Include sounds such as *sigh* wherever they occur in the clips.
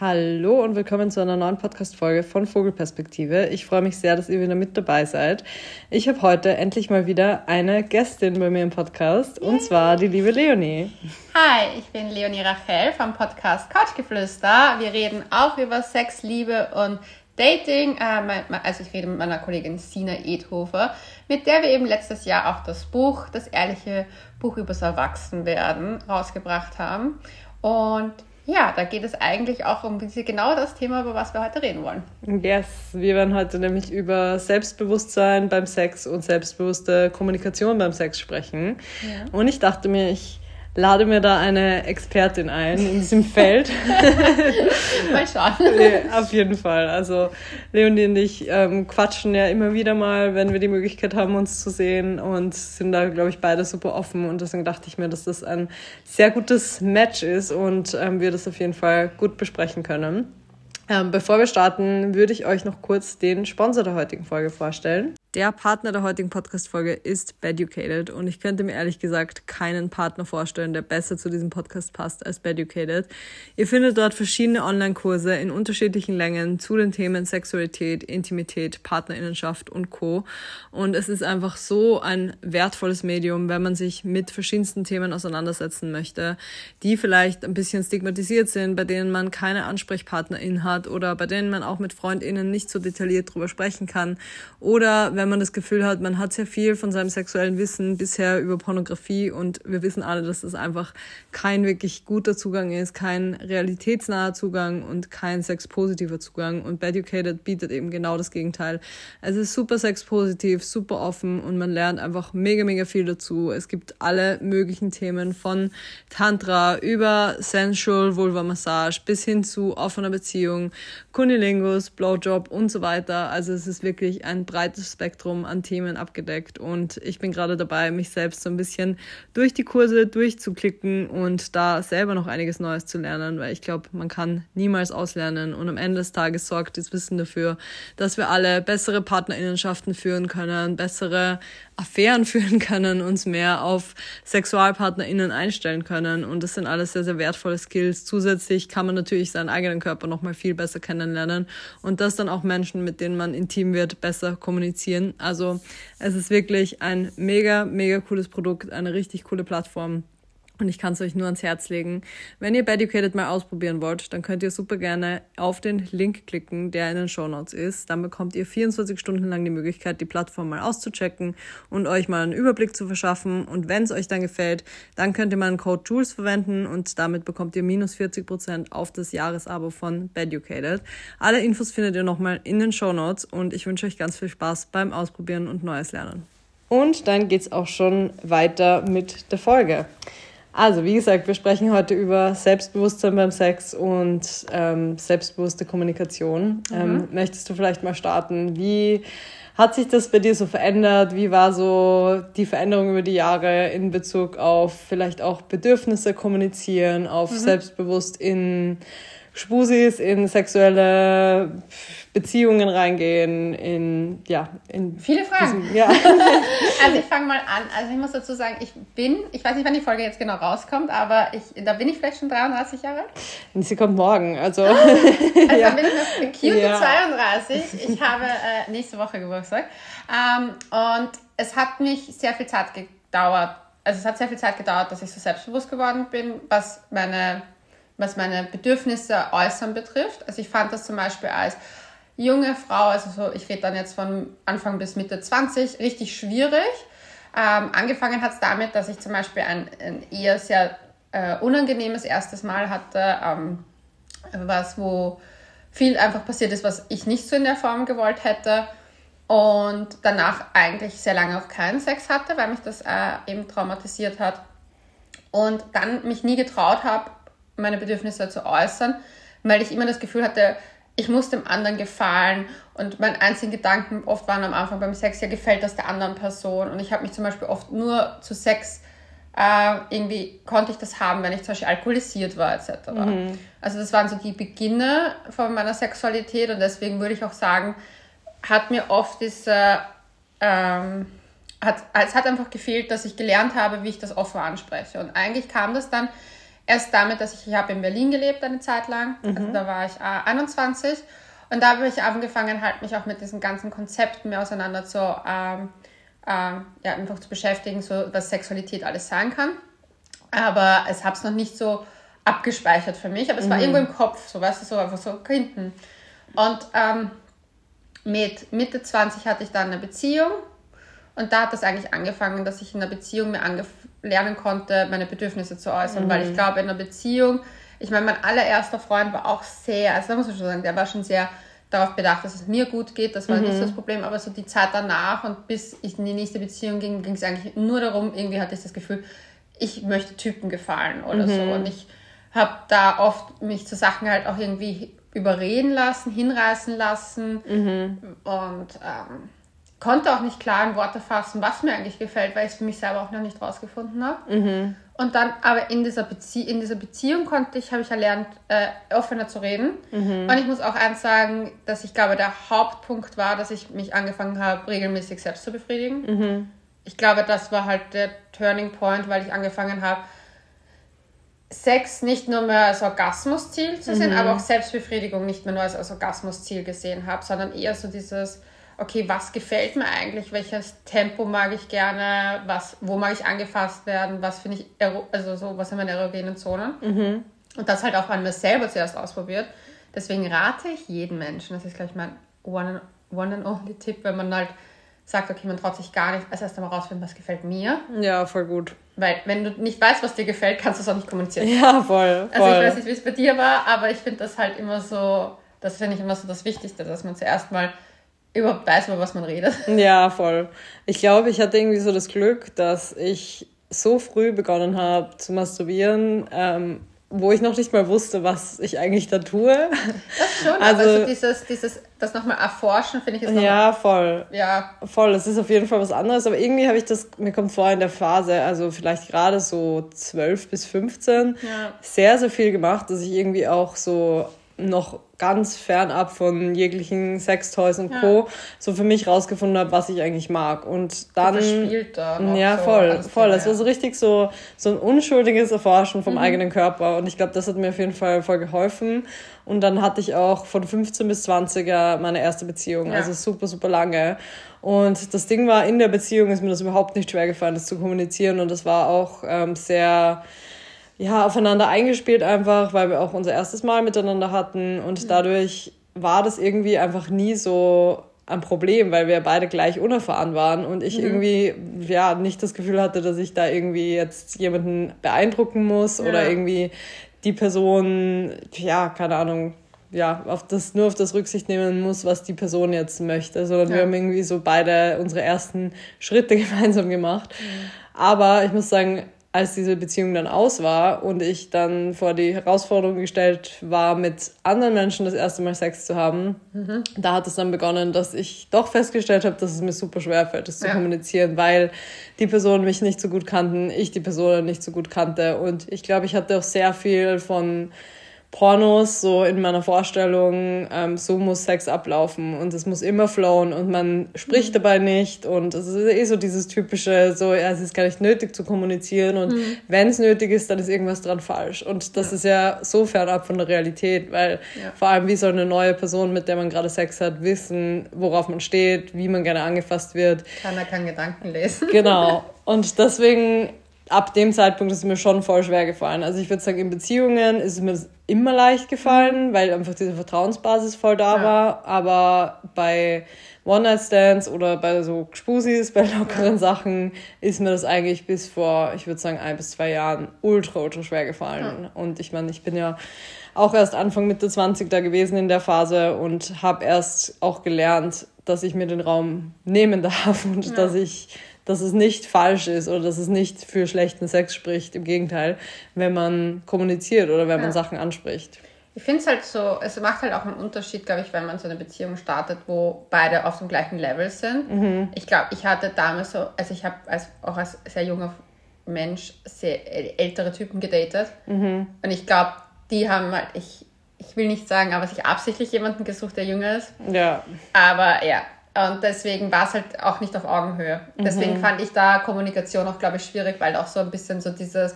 Hallo und willkommen zu einer neuen Podcast-Folge von Vogelperspektive. Ich freue mich sehr, dass ihr wieder mit dabei seid. Ich habe heute endlich mal wieder eine Gästin bei mir im Podcast und zwar die liebe Leonie. Hi, ich bin Leonie Rachel vom Podcast Couchgeflüster. Wir reden auch über Sex, Liebe und Dating. Äh, also ich rede mit meiner Kollegin Sina Edhofer, mit der wir eben letztes Jahr auch das Buch, das ehrliche Buch übers Erwachsenwerden rausgebracht haben. Und ja, da geht es eigentlich auch um genau das Thema, über was wir heute reden wollen. Yes, wir werden heute nämlich über Selbstbewusstsein beim Sex und selbstbewusste Kommunikation beim Sex sprechen. Ja. Und ich dachte mir, ich lade mir da eine Expertin ein in diesem Feld. *laughs* mal schauen. nee, auf jeden Fall. Also Leonie und ich ähm, quatschen ja immer wieder mal, wenn wir die Möglichkeit haben, uns zu sehen und sind da, glaube ich, beide super offen. Und deswegen dachte ich mir, dass das ein sehr gutes Match ist und ähm, wir das auf jeden Fall gut besprechen können. Ähm, bevor wir starten, würde ich euch noch kurz den Sponsor der heutigen Folge vorstellen. Der Partner der heutigen Podcast-Folge ist Beducated und ich könnte mir ehrlich gesagt keinen Partner vorstellen, der besser zu diesem Podcast passt als Beducated. Ihr findet dort verschiedene Online-Kurse in unterschiedlichen Längen zu den Themen Sexualität, Intimität, Partnerinnenschaft und Co. Und es ist einfach so ein wertvolles Medium, wenn man sich mit verschiedensten Themen auseinandersetzen möchte, die vielleicht ein bisschen stigmatisiert sind, bei denen man keine Ansprechpartnerin hat oder bei denen man auch mit FreundInnen nicht so detailliert drüber sprechen kann oder wenn man das Gefühl hat, man hat sehr viel von seinem sexuellen Wissen bisher über Pornografie und wir wissen alle, dass das einfach kein wirklich guter Zugang ist, kein realitätsnaher Zugang und kein sexpositiver Zugang. Und Beducated bietet eben genau das Gegenteil. Es ist super sexpositiv, super offen und man lernt einfach mega, mega viel dazu. Es gibt alle möglichen Themen von Tantra über Sensual Vulva Massage bis hin zu offener Beziehung, Kunilingus, Blowjob und so weiter. Also es ist wirklich ein breites Spektrum Spektrum an Themen abgedeckt und ich bin gerade dabei, mich selbst so ein bisschen durch die Kurse durchzuklicken und da selber noch einiges Neues zu lernen, weil ich glaube, man kann niemals auslernen und am Ende des Tages sorgt das Wissen dafür, dass wir alle bessere Partnerinnenschaften führen können, bessere Affären *laughs* führen können, uns mehr auf SexualpartnerInnen einstellen können. Und das sind alles sehr, sehr wertvolle Skills. Zusätzlich kann man natürlich seinen eigenen Körper nochmal viel besser kennenlernen und das dann auch Menschen, mit denen man intim wird, besser kommunizieren. Also es ist wirklich ein mega, mega cooles Produkt, eine richtig coole Plattform. Und ich kann es euch nur ans Herz legen. Wenn ihr Beducated mal ausprobieren wollt, dann könnt ihr super gerne auf den Link klicken, der in den Show Notes ist. Dann bekommt ihr 24 Stunden lang die Möglichkeit, die Plattform mal auszuchecken und euch mal einen Überblick zu verschaffen. Und wenn es euch dann gefällt, dann könnt ihr meinen Code Jules verwenden und damit bekommt ihr minus 40 Prozent auf das Jahresabo von Beducated. Alle Infos findet ihr nochmal in den Show Notes und ich wünsche euch ganz viel Spaß beim Ausprobieren und Neues lernen. Und dann geht's auch schon weiter mit der Folge. Also, wie gesagt, wir sprechen heute über Selbstbewusstsein beim Sex und ähm, selbstbewusste Kommunikation. Mhm. Ähm, möchtest du vielleicht mal starten? Wie hat sich das bei dir so verändert? Wie war so die Veränderung über die Jahre in Bezug auf vielleicht auch Bedürfnisse kommunizieren, auf mhm. selbstbewusst in Spusis, in sexuelle Beziehungen reingehen, in, ja, in. Viele Fragen. Diesem, ja. *laughs* also *laughs* ich fange mal an. Also ich muss dazu sagen, ich bin, ich weiß nicht, wann die Folge jetzt genau rauskommt, aber ich, da bin ich vielleicht schon 33 Jahre alt. Sie kommt morgen, also. Ah, also *laughs* ja. dann bin ich noch cute ja. 32. Ich habe äh, nächste Woche Geburtstag. Ähm, und es hat mich sehr viel Zeit gedauert. Also es hat sehr viel Zeit gedauert, dass ich so selbstbewusst geworden bin, was meine was meine Bedürfnisse äußern betrifft. Also ich fand das zum Beispiel als junge Frau, also so, ich rede dann jetzt von Anfang bis Mitte 20, richtig schwierig. Ähm, angefangen hat es damit, dass ich zum Beispiel ein, ein eher sehr äh, unangenehmes erstes Mal hatte, ähm, was wo viel einfach passiert ist, was ich nicht so in der Form gewollt hätte und danach eigentlich sehr lange auch keinen Sex hatte, weil mich das äh, eben traumatisiert hat und dann mich nie getraut habe, meine Bedürfnisse zu äußern, weil ich immer das Gefühl hatte, ich muss dem anderen gefallen und mein einzigen Gedanken oft waren am Anfang beim Sex, ja gefällt das der anderen Person und ich habe mich zum Beispiel oft nur zu Sex äh, irgendwie konnte ich das haben, wenn ich zum Beispiel alkoholisiert war etc. Mhm. Also das waren so die Beginne von meiner Sexualität und deswegen würde ich auch sagen, hat mir oft diese ähm, hat, es hat einfach gefehlt, dass ich gelernt habe, wie ich das offen anspreche und eigentlich kam das dann erst damit, dass ich, ich habe in Berlin gelebt eine Zeit lang. Mhm. Also da war ich äh, 21. Und da habe ich angefangen, halt mich auch mit diesen ganzen Konzepten mehr auseinander zu, ähm, ähm, ja, einfach zu beschäftigen, so was Sexualität alles sein kann. Aber es habe es noch nicht so abgespeichert für mich, aber es mhm. war irgendwo im Kopf, so weißt du, so einfach so hinten. Und ähm, mit Mitte 20 hatte ich dann eine Beziehung und da hat das eigentlich angefangen, dass ich in der Beziehung mir lernen konnte, meine Bedürfnisse zu äußern, mhm. weil ich mhm. glaube, in einer Beziehung, ich meine, mein allererster Freund war auch sehr, also da muss man schon sagen, der war schon sehr darauf bedacht, dass es mir gut geht, das war mhm. nicht das Problem, aber so die Zeit danach und bis ich in die nächste Beziehung ging, ging es eigentlich nur darum, irgendwie hatte ich das Gefühl, ich möchte Typen gefallen oder mhm. so und ich habe da oft mich zu Sachen halt auch irgendwie überreden lassen, hinreißen lassen mhm. und ähm, konnte auch nicht klar in Worte fassen, was mir eigentlich gefällt, weil ich es für mich selber auch noch nicht rausgefunden habe. Mhm. Und dann aber in dieser, Bezie in dieser Beziehung konnte ich, habe ich erlernt, äh, offener zu reden. Mhm. Und ich muss auch eins sagen, dass ich glaube, der Hauptpunkt war, dass ich mich angefangen habe, regelmäßig selbst zu befriedigen. Mhm. Ich glaube, das war halt der Turning Point, weil ich angefangen habe, Sex nicht nur mehr als Orgasmusziel zu sehen, mhm. aber auch Selbstbefriedigung nicht mehr nur als, als Orgasmusziel gesehen habe, sondern eher so dieses, okay, was gefällt mir eigentlich, welches Tempo mag ich gerne, was, wo mag ich angefasst werden, was finde ich, also so, was sind meine erogenen Zonen. Mhm. Und das halt auch an mir selber zuerst ausprobiert. Deswegen rate ich jeden Menschen, das ist gleich mein One, one and only Tipp, wenn man halt sagt, okay, man traut sich gar nicht, als erst einmal rausfinden, was gefällt mir. Ja, voll gut. Weil wenn du nicht weißt, was dir gefällt, kannst du es auch nicht kommunizieren. Ja, voll. voll. Also ich weiß nicht, wie es bei dir war, aber ich finde das halt immer so, das finde ich immer so das Wichtigste, dass man zuerst mal überhaupt weiß, über was man redet. Ja, voll. Ich glaube, ich hatte irgendwie so das Glück, dass ich so früh begonnen habe zu masturbieren, ähm, wo ich noch nicht mal wusste, was ich eigentlich da tue. Das schon, also, also dieses, dieses, das nochmal erforschen, finde ich ist Ja, voll. Ja. Voll, es ist auf jeden Fall was anderes, aber irgendwie habe ich das, mir kommt vor in der Phase, also vielleicht gerade so 12 bis 15, ja. sehr, sehr viel gemacht, dass ich irgendwie auch so noch ganz fernab von jeglichen Sextoys und Co. Ja. so für mich rausgefunden habe, was ich eigentlich mag. Und dann. Da ja, so voll, voll. Das war so richtig so, so ein unschuldiges Erforschen vom mhm. eigenen Körper. Und ich glaube, das hat mir auf jeden Fall voll geholfen. Und dann hatte ich auch von 15 bis 20er meine erste Beziehung. Ja. Also super, super lange. Und das Ding war, in der Beziehung ist mir das überhaupt nicht schwer gefallen, das zu kommunizieren. Und das war auch ähm, sehr ja, aufeinander eingespielt einfach, weil wir auch unser erstes Mal miteinander hatten und mhm. dadurch war das irgendwie einfach nie so ein Problem, weil wir beide gleich unerfahren waren und ich mhm. irgendwie ja nicht das Gefühl hatte, dass ich da irgendwie jetzt jemanden beeindrucken muss ja. oder irgendwie die Person, ja, keine Ahnung, ja, auf das, nur auf das Rücksicht nehmen muss, was die Person jetzt möchte, sondern ja. wir haben irgendwie so beide unsere ersten Schritte *laughs* gemeinsam gemacht. Mhm. Aber ich muss sagen, als diese Beziehung dann aus war und ich dann vor die Herausforderung gestellt war, mit anderen Menschen das erste Mal Sex zu haben, mhm. da hat es dann begonnen, dass ich doch festgestellt habe, dass es mir super schwer fällt, das ja. zu kommunizieren, weil die Personen mich nicht so gut kannten, ich die Personen nicht so gut kannte und ich glaube, ich hatte auch sehr viel von Pornos, so in meiner Vorstellung, ähm, so muss Sex ablaufen und es muss immer flowen und man spricht mhm. dabei nicht und es ist eh so dieses typische, so, ja, es ist gar nicht nötig zu kommunizieren und mhm. wenn es nötig ist, dann ist irgendwas dran falsch und das ja. ist ja so fernab von der Realität, weil ja. vor allem wie soll eine neue Person, mit der man gerade Sex hat, wissen, worauf man steht, wie man gerne angefasst wird. Keiner kann Gedanken lesen. Genau. *laughs* Und deswegen ab dem Zeitpunkt ist es mir schon voll schwer gefallen. Also ich würde sagen, in Beziehungen ist es mir immer leicht gefallen, weil einfach diese Vertrauensbasis voll da ja. war. Aber bei One-Night-Stands oder bei so Spusis, bei lockeren ja. Sachen ist mir das eigentlich bis vor, ich würde sagen, ein bis zwei Jahren ultra, ultra schwer gefallen. Ja. Und ich meine, ich bin ja auch erst Anfang Mitte 20 da gewesen in der Phase und habe erst auch gelernt, dass ich mir den Raum nehmen darf und dass ich dass es nicht falsch ist oder dass es nicht für schlechten Sex spricht. Im Gegenteil, wenn man kommuniziert oder wenn ja. man Sachen anspricht. Ich finde es halt so, es macht halt auch einen Unterschied, glaube ich, wenn man so eine Beziehung startet, wo beide auf dem gleichen Level sind. Mhm. Ich glaube, ich hatte damals so, also ich habe als, auch als sehr junger Mensch sehr ältere Typen gedatet. Mhm. Und ich glaube, die haben halt, ich, ich will nicht sagen, aber sich absichtlich jemanden gesucht, der jünger ist. Ja. Aber ja, und deswegen war es halt auch nicht auf Augenhöhe. Deswegen mhm. fand ich da Kommunikation auch, glaube ich, schwierig, weil auch so ein bisschen so dieses,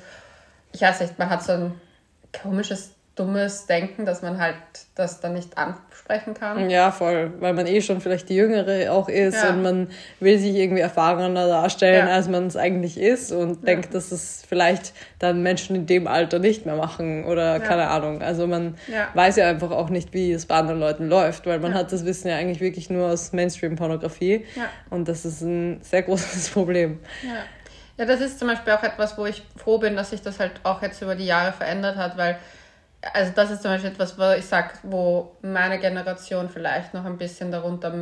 ich weiß nicht, man hat so ein komisches dummes Denken, dass man halt das dann nicht ansprechen kann. Ja, voll, weil man eh schon vielleicht die Jüngere auch ist ja. und man will sich irgendwie erfahrener darstellen, ja. als man es eigentlich ist und ja. denkt, dass es vielleicht dann Menschen in dem Alter nicht mehr machen oder keine Ahnung. Also man weiß ja einfach auch nicht, wie es bei anderen Leuten läuft, weil man hat das Wissen ja eigentlich wirklich nur aus Mainstream-Pornografie und das ist ein sehr *laughs* großes Problem. Ja, das ist zum Beispiel auch etwas, wo ich froh bin, dass sich das halt auch jetzt über die Jahre verändert hat, weil also das ist zum Beispiel etwas, wo ich sage, wo meine Generation vielleicht noch ein bisschen darunter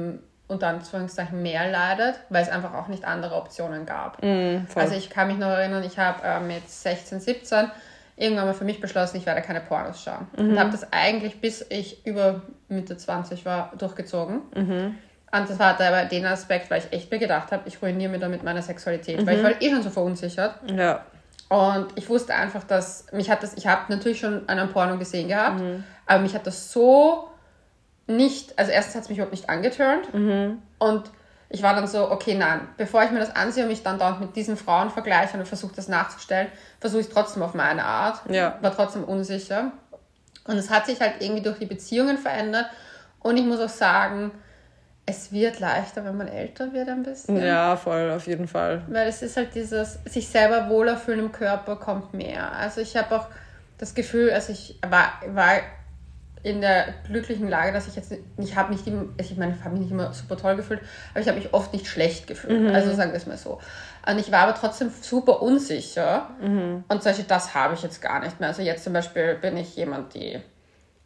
unter Anführungszeichen mehr leidet, weil es einfach auch nicht andere Optionen gab. Mm, also ich kann mich noch erinnern, ich habe äh, mit 16, 17 irgendwann mal für mich beschlossen, ich werde keine Pornos schauen. Mhm. Und habe das eigentlich, bis ich über Mitte 20 war, durchgezogen. Mhm. Und das war aber den Aspekt, weil ich echt mir gedacht habe, ich ruiniere mir damit meine Sexualität, mhm. weil ich war eh schon so verunsichert. Ja. Und ich wusste einfach, dass mich hat das, ich habe natürlich schon einen Porno gesehen gehabt, mhm. aber mich hat das so nicht, also erstens hat es mich überhaupt nicht angeturnt mhm. und ich war dann so, okay, nein, bevor ich mir das ansehe und mich dann dort mit diesen Frauen vergleiche und versuche das nachzustellen, versuche ich es trotzdem auf meine Art, ja. war trotzdem unsicher. Und es hat sich halt irgendwie durch die Beziehungen verändert und ich muss auch sagen, es wird leichter, wenn man älter wird ein bisschen. Ja, voll, auf jeden Fall. Weil es ist halt dieses, sich selber wohler fühlen im Körper kommt mehr. Also ich habe auch das Gefühl, also ich war, war in der glücklichen Lage, dass ich jetzt, ich habe nicht, also ich meine, ich habe mich nicht immer super toll gefühlt, aber ich habe mich oft nicht schlecht gefühlt. Mhm. Also sagen wir es mal so. Und ich war aber trotzdem super unsicher. Mhm. Und solche, das habe ich jetzt gar nicht mehr. Also jetzt zum Beispiel bin ich jemand, die,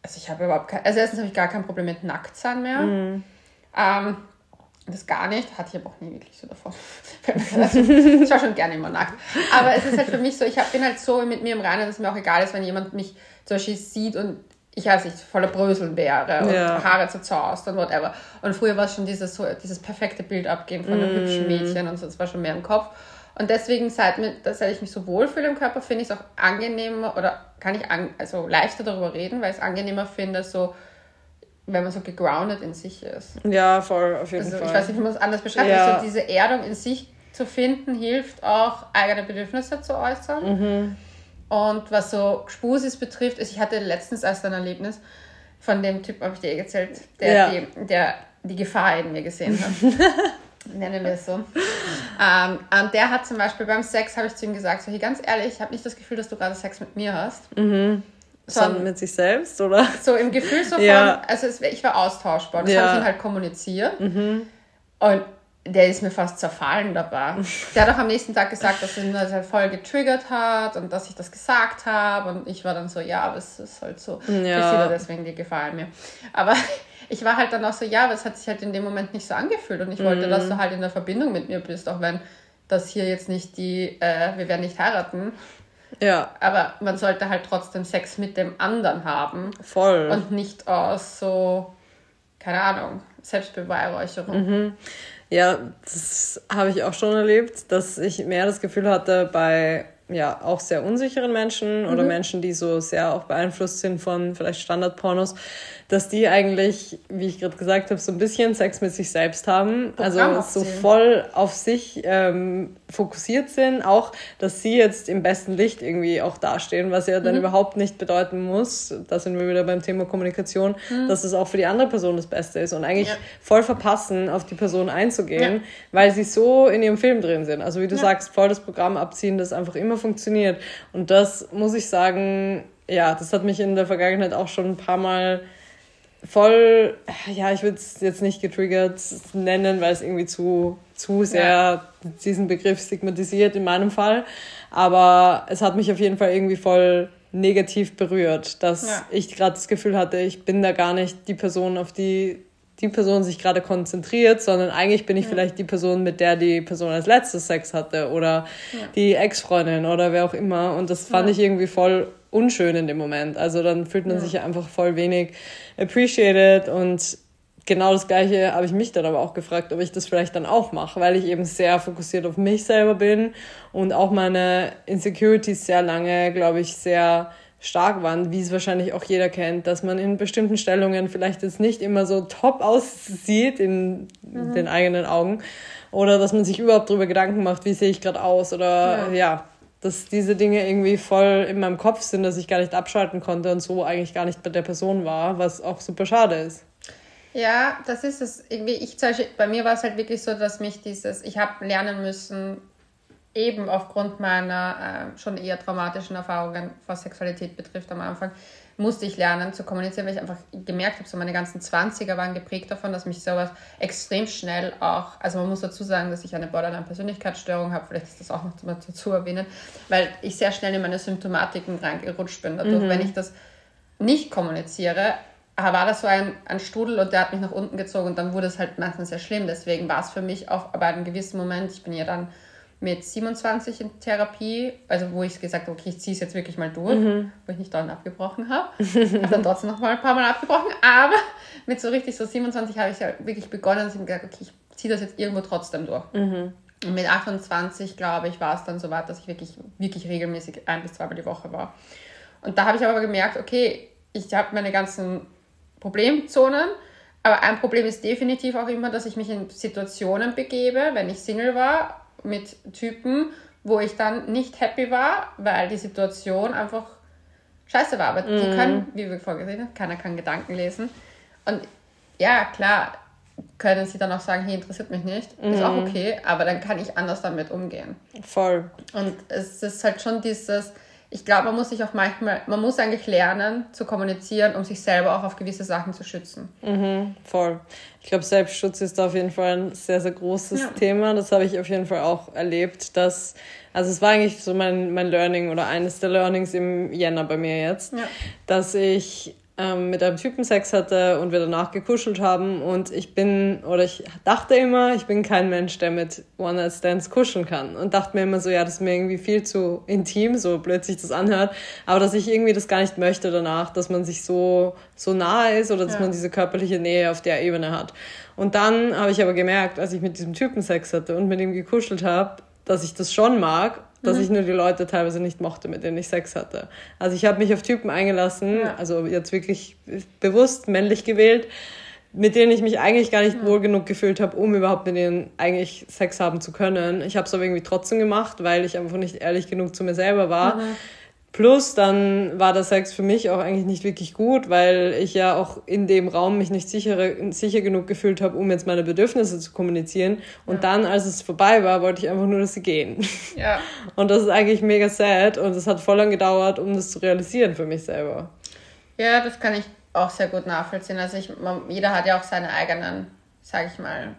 also ich habe überhaupt kein, also erstens habe ich gar kein Problem mit Nacktsein mehr. Mhm. Ähm, das gar nicht, hatte ich aber auch nie wirklich so davon. *laughs* ich war schon gerne immer nackt. Aber es ist halt für mich so, ich bin halt so mit mir im Reinen, dass es mir auch egal ist, wenn jemand mich zum Beispiel sieht und ich weiß nicht, voller Bröseln wäre und ja. Haare zerzaust und whatever. Und früher war es schon dieses, so, dieses perfekte Bild abgeben von einem mm. hübschen Mädchen und so, das war schon mehr im Kopf. Und deswegen, seit, seit ich mich so wohlfühle im Körper, finde ich es auch angenehmer oder kann ich an, also leichter darüber reden, weil ich es angenehmer finde, so wenn man so gegroundet in sich ist. Ja, voll, auf jeden also, Fall. Ich weiß nicht, wie man es anders beschreibt, ja. also diese Erdung in sich zu finden, hilft auch, eigene Bedürfnisse zu äußern. Mhm. Und was so Spusis betrifft, ist, ich hatte letztens erst ein Erlebnis von dem Typ, habe ich dir eh erzählt, der, ja. die, der die Gefahr in mir gesehen hat. *laughs* Nennen wir es so. Ähm, und der hat zum Beispiel beim Sex, habe ich zu ihm gesagt, so, hey, ganz ehrlich, ich habe nicht das Gefühl, dass du gerade Sex mit mir hast. Mhm sondern mit sich selbst, oder? So im Gefühl so *laughs* von, ja. also es, ich war austauschbar. Das ja. habe ich ihm halt kommuniziert. Mhm. Und der ist mir fast zerfallen dabei. *laughs* Der hat auch am nächsten Tag gesagt, dass ihn das halt voll getriggert hat und dass ich das gesagt habe. Und ich war dann so, ja, aber es ist halt so. Ja. Deswegen, die gefallen mir. Aber *laughs* ich war halt dann auch so, ja, aber es hat sich halt in dem Moment nicht so angefühlt. Und ich wollte, mhm. dass du halt in der Verbindung mit mir bist, auch wenn das hier jetzt nicht die, äh, wir werden nicht heiraten, ja. Aber man sollte halt trotzdem Sex mit dem anderen haben. Voll. Und nicht aus so, keine Ahnung, Selbstbeweihräucherung. Mhm. Ja, das habe ich auch schon erlebt, dass ich mehr das Gefühl hatte bei ja auch sehr unsicheren Menschen oder mhm. Menschen, die so sehr auch beeinflusst sind von vielleicht Standardpornos, dass die eigentlich, wie ich gerade gesagt habe, so ein bisschen Sex mit sich selbst haben. Programm also so voll auf sich ähm, fokussiert sind. Auch, dass sie jetzt im besten Licht irgendwie auch dastehen, was ja dann mhm. überhaupt nicht bedeuten muss, da sind wir wieder beim Thema Kommunikation, mhm. dass es auch für die andere Person das Beste ist. Und eigentlich ja. voll verpassen, auf die Person einzugehen, ja. weil sie so in ihrem Film drin sind. Also wie du ja. sagst, voll das Programm abziehen, das einfach immer funktioniert. Und das muss ich sagen, ja, das hat mich in der Vergangenheit auch schon ein paar Mal voll, ja, ich würde es jetzt nicht getriggert nennen, weil es irgendwie zu, zu sehr ja. diesen Begriff stigmatisiert in meinem Fall. Aber es hat mich auf jeden Fall irgendwie voll negativ berührt, dass ja. ich gerade das Gefühl hatte, ich bin da gar nicht die Person, auf die die Person sich gerade konzentriert, sondern eigentlich bin ich ja. vielleicht die Person, mit der die Person als letztes Sex hatte oder ja. die Ex-Freundin oder wer auch immer. Und das fand ja. ich irgendwie voll unschön in dem Moment. Also dann fühlt man sich einfach voll wenig appreciated und genau das Gleiche habe ich mich dann aber auch gefragt, ob ich das vielleicht dann auch mache, weil ich eben sehr fokussiert auf mich selber bin und auch meine Insecurities sehr lange, glaube ich, sehr stark waren, wie es wahrscheinlich auch jeder kennt, dass man in bestimmten Stellungen vielleicht jetzt nicht immer so top aussieht in mhm. den eigenen Augen oder dass man sich überhaupt darüber Gedanken macht, wie sehe ich gerade aus oder ja. ja. dass diese Dinge irgendwie voll in meinem Kopf sind, dass ich gar nicht abschalten konnte und so eigentlich gar nicht bei der Person war, was auch super schade ist. Ja, das ist es. Irgendwie, ich bei mir war es halt wirklich so, dass mich dieses, ich habe lernen müssen, eben aufgrund meiner äh, schon eher traumatischen Erfahrungen, was Sexualität betrifft am Anfang, musste ich lernen zu kommunizieren, weil ich einfach gemerkt habe, so meine ganzen 20er waren geprägt davon, dass mich sowas extrem schnell auch, also man muss dazu sagen, dass ich eine Borderline-Persönlichkeitsstörung habe, vielleicht ist das auch noch dazu erwähnen, weil ich sehr schnell in meine Symptomatiken reingerutscht bin. Dadurch, mhm. wenn ich das nicht kommuniziere, war das so ein, ein Strudel und der hat mich nach unten gezogen und dann wurde es halt meistens sehr schlimm. Deswegen war es für mich auch bei einem gewissen Moment, ich bin ja dann mit 27 in Therapie, also wo ich gesagt habe, okay, ich ziehe es jetzt wirklich mal durch, mhm. wo ich nicht dauernd abgebrochen habe. habe dann *laughs* trotzdem noch mal ein paar Mal abgebrochen, aber mit so richtig so 27 habe ich ja wirklich begonnen, ich mir gesagt okay, ich ziehe das jetzt irgendwo trotzdem durch. Mhm. Und mit 28, glaube ich, war es dann so weit, dass ich wirklich, wirklich regelmäßig ein bis zweimal die Woche war. Und da habe ich aber gemerkt, okay, ich habe meine ganzen Problemzonen, aber ein Problem ist definitiv auch immer, dass ich mich in Situationen begebe, wenn ich Single war, mit Typen, wo ich dann nicht happy war, weil die Situation einfach scheiße war. Aber mm. die mhm. können, wie wir vorgesehen haben, keiner kann Gedanken lesen. Und ja, klar, können sie dann auch sagen, hier interessiert mich nicht. Mm. Ist auch mhm. okay, aber dann kann ich anders damit umgehen. Voll. Und es ist halt schon dieses, ich glaube, man muss sich auch manchmal, man muss eigentlich lernen zu kommunizieren, um sich selber auch auf gewisse Sachen zu schützen. Mhm, voll. Ich glaube, Selbstschutz ist auf jeden Fall ein sehr, sehr großes ja. Thema. Das habe ich auf jeden Fall auch erlebt, dass, also es war eigentlich so mein, mein Learning oder eines der Learnings im Jänner bei mir jetzt, ja. dass ich ähm, mit einem Typen Sex hatte und wir danach gekuschelt haben. Und ich bin, oder ich dachte immer, ich bin kein Mensch, der mit One-Night-Stands kuscheln kann. Und dachte mir immer so, ja, das ist mir irgendwie viel zu intim, so blöd sich das anhört. Aber dass ich irgendwie das gar nicht möchte danach, dass man sich so, so nahe ist oder dass ja. man diese körperliche Nähe auf der Ebene hat. Und dann habe ich aber gemerkt, als ich mit diesem Typen Sex hatte und mit ihm gekuschelt habe, dass ich das schon mag dass mhm. ich nur die Leute teilweise nicht mochte, mit denen ich Sex hatte. Also ich habe mich auf Typen eingelassen, ja. also jetzt wirklich bewusst männlich gewählt, mit denen ich mich eigentlich gar nicht ja. wohl genug gefühlt habe, um überhaupt mit denen eigentlich Sex haben zu können. Ich habe es aber irgendwie trotzdem gemacht, weil ich einfach nicht ehrlich genug zu mir selber war. Mhm. Plus dann war der Sex für mich auch eigentlich nicht wirklich gut, weil ich ja auch in dem Raum mich nicht sicher, sicher genug gefühlt habe, um jetzt meine Bedürfnisse zu kommunizieren. Und ja. dann, als es vorbei war, wollte ich einfach nur, dass sie gehen. *laughs* Ja. Und das ist eigentlich mega sad und es hat voll lang gedauert, um das zu realisieren für mich selber. Ja, das kann ich auch sehr gut nachvollziehen. Also ich, jeder hat ja auch seine eigenen, sag ich mal,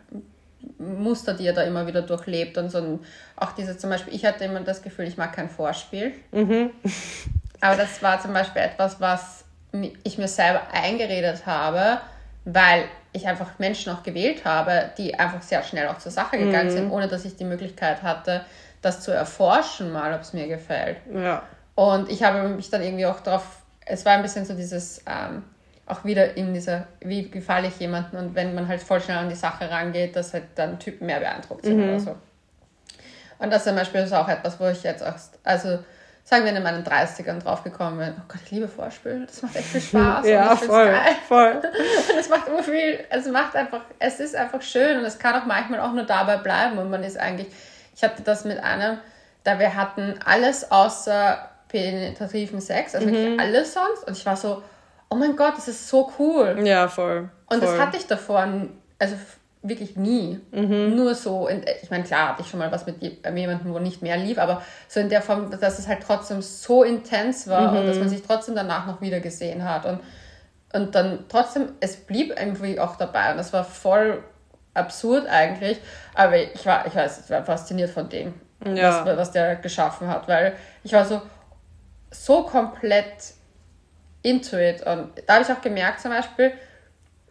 Muster, die er da immer wieder durchlebt und so ein, auch diese zum Beispiel, ich hatte immer das Gefühl, ich mag kein Vorspiel. Mhm. Aber das war zum Beispiel etwas, was ich mir selber eingeredet habe, weil ich einfach Menschen auch gewählt habe, die einfach sehr schnell auch zur Sache gegangen mhm. sind, ohne dass ich die Möglichkeit hatte, das zu erforschen, mal, ob es mir gefällt. Ja. Und ich habe mich dann irgendwie auch darauf, es war ein bisschen so dieses, ähm, auch wieder in dieser, wie gefalle ich jemanden und wenn man halt voll schnell an die Sache rangeht, dass halt dann Typen mehr beeindruckt sind mhm. oder so. Und das zum Beispiel ist auch etwas, wo ich jetzt auch, also sagen wir in meinen 30ern draufgekommen bin, oh Gott, ich liebe Vorspiel, das macht echt viel *laughs* Spaß. ja, voll, geil. voll. *laughs* es macht immer viel, es macht einfach, es ist einfach schön und es kann auch manchmal auch nur dabei bleiben und man ist eigentlich, ich hatte das mit einem, da wir hatten alles außer penetrativen Sex, also mhm. wirklich alles sonst und ich war so, oh mein Gott, das ist so cool. Ja, voll. Und voll. das hatte ich davor, also wirklich nie. Mhm. Nur so, in, ich meine, klar hatte ich schon mal was mit jemandem, wo nicht mehr lief, aber so in der Form, dass es halt trotzdem so intens war mhm. und dass man sich trotzdem danach noch wieder gesehen hat. Und, und dann trotzdem, es blieb irgendwie auch dabei und das war voll absurd eigentlich, aber ich war, ich weiß, ich war fasziniert von dem, ja. was, was der geschaffen hat, weil ich war so, so komplett into it. Und da habe ich auch gemerkt zum Beispiel,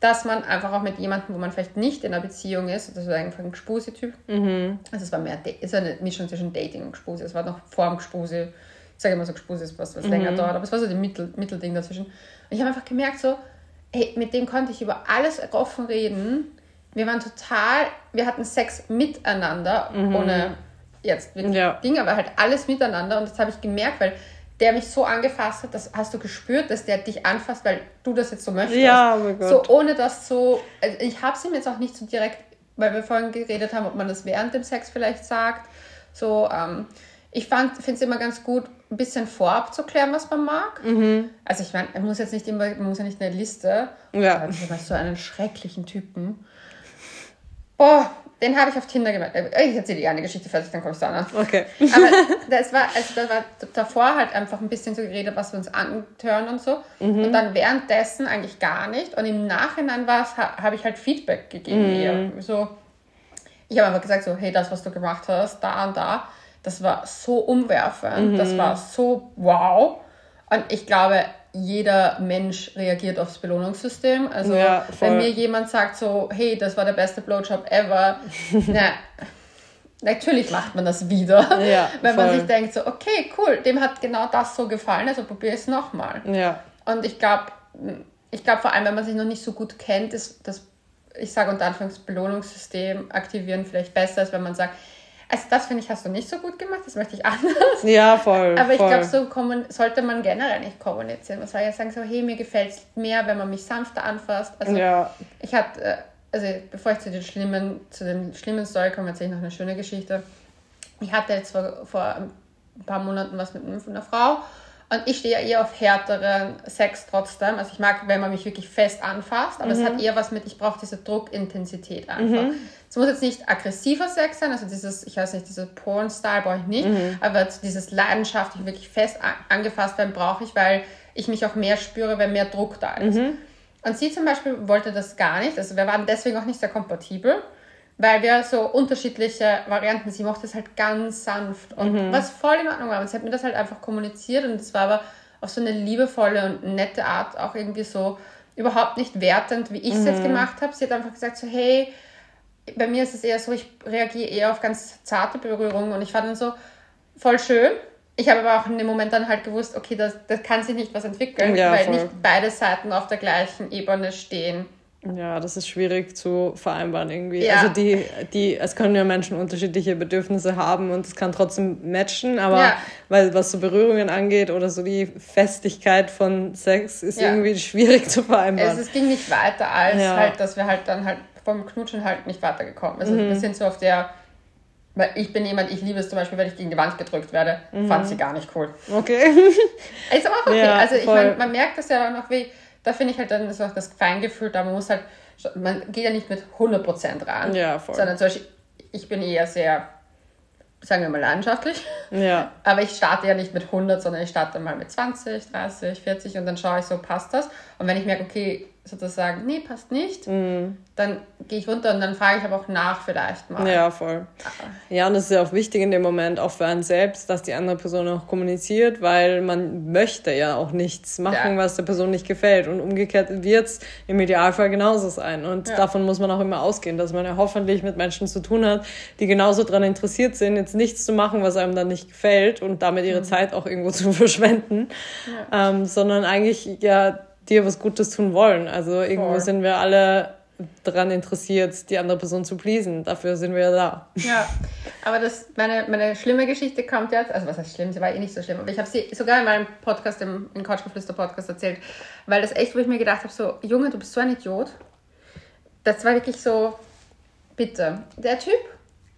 dass man einfach auch mit jemandem, wo man vielleicht nicht in einer Beziehung ist, das war einfach ein Gespuse-Typ. Mhm. Also es war mehr, es war eine Mischung zwischen Dating und Gespuse. Es war noch vor dem Gespuse. Ich sage immer so, Gespuse ist was, was mhm. länger dauert, aber es war so ein Mittel, Mittelding dazwischen. Und ich habe einfach gemerkt so, hey, mit dem konnte ich über alles offen reden. Wir waren total, wir hatten Sex miteinander, mhm. ohne jetzt ja. Dinge, aber halt alles miteinander. Und das habe ich gemerkt, weil der mich so angefasst hat, das hast du gespürt, dass der dich anfasst, weil du das jetzt so möchtest. Ja, oh mein Gott. So ohne das so, also ich habe es ihm jetzt auch nicht so direkt, weil wir vorhin geredet haben, ob man das während dem Sex vielleicht sagt. So, ähm, ich finde es immer ganz gut, ein bisschen vorab zu klären, was man mag. Mhm. Also ich meine, man muss jetzt nicht immer, man muss ja nicht eine Liste. Ja. Also so einen schrecklichen Typen. Boah, den habe ich auf Tinder gemerkt. Ich erzähle dir eine Geschichte fertig, dann kommst du an. Okay. Aber *laughs* das war, also da war davor halt einfach ein bisschen so geredet, was wir uns antören und so. Mhm. Und dann währenddessen eigentlich gar nicht. Und im Nachhinein habe ich halt Feedback gegeben. Mhm. So, ich habe einfach gesagt, so, hey, das, was du gemacht hast, da und da das war so umwerfend, mhm. das war so wow. Und ich glaube, jeder Mensch reagiert aufs Belohnungssystem. Also ja, wenn mir jemand sagt so, hey, das war der beste Blowjob ever, *laughs* na, natürlich macht man das wieder. Ja, wenn voll. man sich denkt so, okay, cool, dem hat genau das so gefallen, also probier es nochmal. Ja. Und ich glaube, ich glaube vor allem, wenn man sich noch nicht so gut kennt, ist das, ich sage unter Anfangs Belohnungssystem aktivieren vielleicht besser, als wenn man sagt, also das finde ich, hast du nicht so gut gemacht, das möchte ich anders. *laughs* Ja, voll. Aber ich glaube, so sollte man generell nicht kommunizieren. Man soll ja sagen, so, hey, mir gefällt es mehr, wenn man mich sanfter anfasst. Also ja. ich hatte, äh, also bevor ich zu den schlimmen, zu den schlimmen Story komme, erzähle ich noch eine schöne Geschichte. Ich hatte jetzt vor, vor ein paar Monaten was mit einer Frau und ich stehe eher auf härteren Sex trotzdem. Also ich mag, wenn man mich wirklich fest anfasst, aber mhm. es hat eher was mit, ich brauche diese Druckintensität einfach. Mhm. Es muss jetzt nicht aggressiver Sex sein, also dieses, ich weiß nicht, dieses Porn-Style brauche ich nicht, mhm. aber dieses leidenschaftlich wirklich fest angefasst werden brauche ich, weil ich mich auch mehr spüre, wenn mehr Druck da ist. Mhm. Und sie zum Beispiel wollte das gar nicht, also wir waren deswegen auch nicht sehr kompatibel weil wir so unterschiedliche Varianten, sie mochte es halt ganz sanft und mhm. was voll in Ordnung war. Und sie hat mir das halt einfach kommuniziert und es war aber auf so eine liebevolle und nette Art auch irgendwie so überhaupt nicht wertend, wie ich es mhm. jetzt gemacht habe. Sie hat einfach gesagt so, hey, bei mir ist es eher so, ich reagiere eher auf ganz zarte Berührungen und ich fand dann so voll schön. Ich habe aber auch in dem Moment dann halt gewusst, okay, das, das kann sich nicht was entwickeln, ja, weil voll. nicht beide Seiten auf der gleichen Ebene stehen. Ja, das ist schwierig zu vereinbaren irgendwie. Ja. Also die, die, es können ja Menschen unterschiedliche Bedürfnisse haben und es kann trotzdem matchen, aber ja. weil was so Berührungen angeht oder so die Festigkeit von Sex ist ja. irgendwie schwierig zu vereinbaren. Es, es ging nicht weiter als halt, dass wir halt dann halt vom Knutschen halt nicht weitergekommen sind. Also mhm. wir sind so auf der, weil ich bin jemand, ich liebe es zum Beispiel, wenn ich gegen die Wand gedrückt werde, mhm. fand sie gar nicht cool. Okay. *laughs* ist aber auch okay. also ich meine, man merkt das ja auch noch, wie da finde ich halt dann ist auch das Feingefühl da. Man muss halt, man geht ja nicht mit 100% ran. Ja, voll. Sondern zum Beispiel, ich bin eher sehr, sagen wir mal, landschaftlich. Ja. *laughs* Aber ich starte ja nicht mit 100, sondern ich starte mal mit 20, 30, 40 und dann schaue ich so, passt das? Und wenn ich merke, okay, sozusagen, nee, passt nicht, mhm. dann gehe ich runter und dann frage ich aber auch nach vielleicht mal. Ja, voll. Ja, und das ist ja auch wichtig in dem Moment, auch für einen selbst, dass die andere Person auch kommuniziert, weil man möchte ja auch nichts machen, ja. was der Person nicht gefällt. Und umgekehrt wird es im Idealfall genauso sein. Und ja. davon muss man auch immer ausgehen, dass man ja hoffentlich mit Menschen zu tun hat, die genauso daran interessiert sind, jetzt nichts zu machen, was einem dann nicht gefällt und damit ihre mhm. Zeit auch irgendwo *laughs* zu verschwenden, ja. ähm, sondern eigentlich ja dir was Gutes tun wollen. Also irgendwo Voll. sind wir alle daran interessiert, die andere Person zu pleasen. Dafür sind wir ja da. Ja, aber das, meine, meine schlimme Geschichte kommt jetzt, also was heißt schlimm, sie war eh nicht so schlimm, aber ich habe sie sogar in meinem Podcast, im, im Couchgeflüster Podcast erzählt, weil das echt, wo ich mir gedacht habe, so, Junge, du bist so ein Idiot. Das war wirklich so, bitte, der Typ,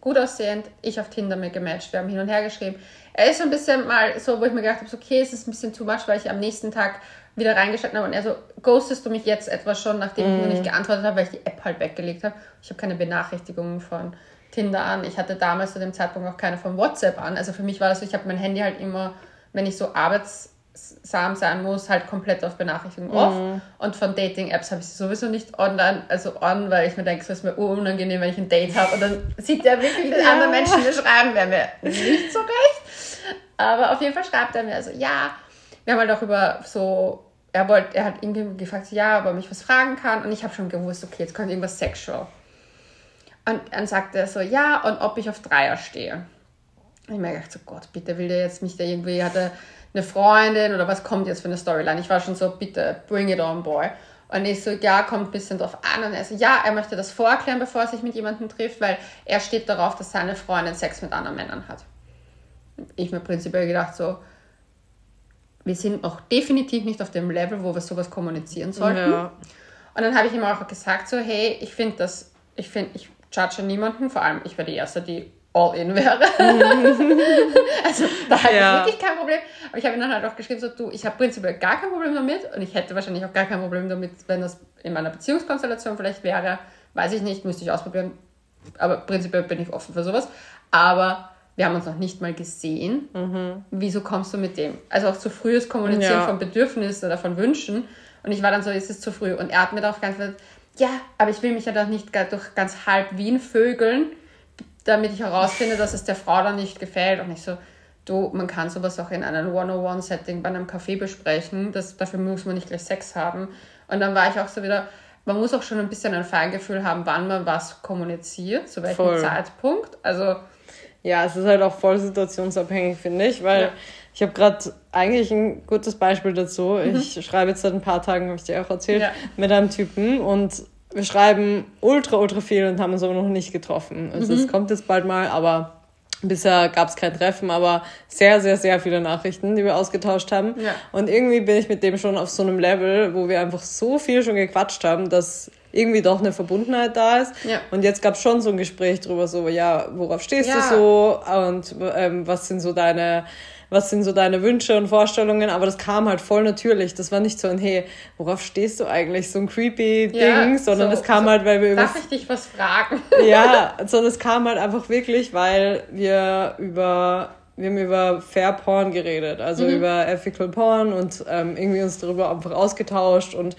gut aussehend, ich auf Tinder mit gematcht, wir haben hin und her geschrieben. Er ist so ein bisschen mal so, wo ich mir gedacht habe, so, okay, es ist ein bisschen too much, weil ich am nächsten Tag wieder reingeschaltet habe und er so, ghostest du mich jetzt etwas schon, nachdem mm. ich nicht geantwortet habe, weil ich die App halt weggelegt habe. Ich habe keine Benachrichtigungen von Tinder an. Ich hatte damals zu dem Zeitpunkt auch keine von WhatsApp an. Also für mich war das so, ich habe mein Handy halt immer, wenn ich so arbeitssam sein muss, halt komplett auf Benachrichtigungen mm. off. Und von Dating-Apps habe ich sie sowieso nicht online, also on, weil ich mir denke, es ist mir unangenehm, wenn ich ein Date habe und dann sieht der wirklich den ja. anderen Menschen mir schreiben, wäre mir nicht so recht. Aber auf jeden Fall schreibt er mir also, ja, wir haben halt auch über so er wollte, er hat irgendwie gefragt, ja, ob er mich was fragen kann. Und ich habe schon gewusst, okay, jetzt kommt irgendwas sexual. Und dann sagte er so, ja, und ob ich auf Dreier stehe. Und ich mir gedacht, so Gott, bitte will der jetzt mich da irgendwie, hat er eine Freundin oder was kommt jetzt für eine Storyline? Ich war schon so, bitte, bring it on, boy. Und ich so, ja, kommt ein bisschen drauf an. Und er so, ja, er möchte das vorklären, bevor er sich mit jemandem trifft, weil er steht darauf, dass seine Freundin Sex mit anderen Männern hat. Ich mir prinzipiell gedacht so, wir sind auch definitiv nicht auf dem Level, wo wir sowas kommunizieren sollten. Ja. Und dann habe ich ihm auch gesagt, so, hey, ich finde das, ich finde, ich judge niemanden, vor allem ich war die Erste, die all in wäre. *laughs* *laughs* also da hatte ja. ich wirklich kein Problem. Aber ich habe ihm dann halt auch geschrieben, so, du, ich habe prinzipiell gar kein Problem damit und ich hätte wahrscheinlich auch gar kein Problem damit, wenn das in meiner Beziehungskonstellation vielleicht wäre. Weiß ich nicht, müsste ich ausprobieren. Aber prinzipiell bin ich offen für sowas. Aber wir haben uns noch nicht mal gesehen. Mhm. Wieso kommst du mit dem? Also auch zu frühes Kommunizieren ja. von Bedürfnissen oder von Wünschen. Und ich war dann so, ist es zu früh? Und er hat mir darauf geantwortet, ja, aber ich will mich ja doch nicht durch ganz halb Wien vögeln damit ich herausfinde, dass es der Frau dann nicht gefällt. Und ich so, du, man kann sowas auch in einem One-on-One-Setting bei einem Café besprechen. Das, dafür muss man nicht gleich Sex haben. Und dann war ich auch so wieder, man muss auch schon ein bisschen ein Feingefühl haben, wann man was kommuniziert, zu welchem voll. Zeitpunkt. Also ja, es ist halt auch voll situationsabhängig, finde ich, weil ja. ich habe gerade eigentlich ein gutes Beispiel dazu. Mhm. Ich schreibe jetzt seit ein paar Tagen, habe ich dir auch erzählt, ja. mit einem Typen und wir schreiben ultra, ultra viel und haben uns aber noch nicht getroffen. Also mhm. es kommt jetzt bald mal, aber bisher gab es kein Treffen, aber sehr, sehr, sehr viele Nachrichten, die wir ausgetauscht haben. Ja. Und irgendwie bin ich mit dem schon auf so einem Level, wo wir einfach so viel schon gequatscht haben, dass irgendwie doch eine Verbundenheit da ist. Ja. Und jetzt gab es schon so ein Gespräch drüber, so, ja, worauf stehst ja. du so und ähm, was sind so deine was sind so deine Wünsche und Vorstellungen, aber das kam halt voll natürlich. Das war nicht so ein, hey, worauf stehst du eigentlich? So ein creepy ja, Ding, sondern es so, kam so, halt, weil wir über. Darf ich dich was fragen? ja, *laughs* sondern es kam halt einfach wirklich, weil wir über wir haben über Fair Porn geredet, also mhm. über Ethical Porn und ähm, irgendwie uns darüber einfach ausgetauscht und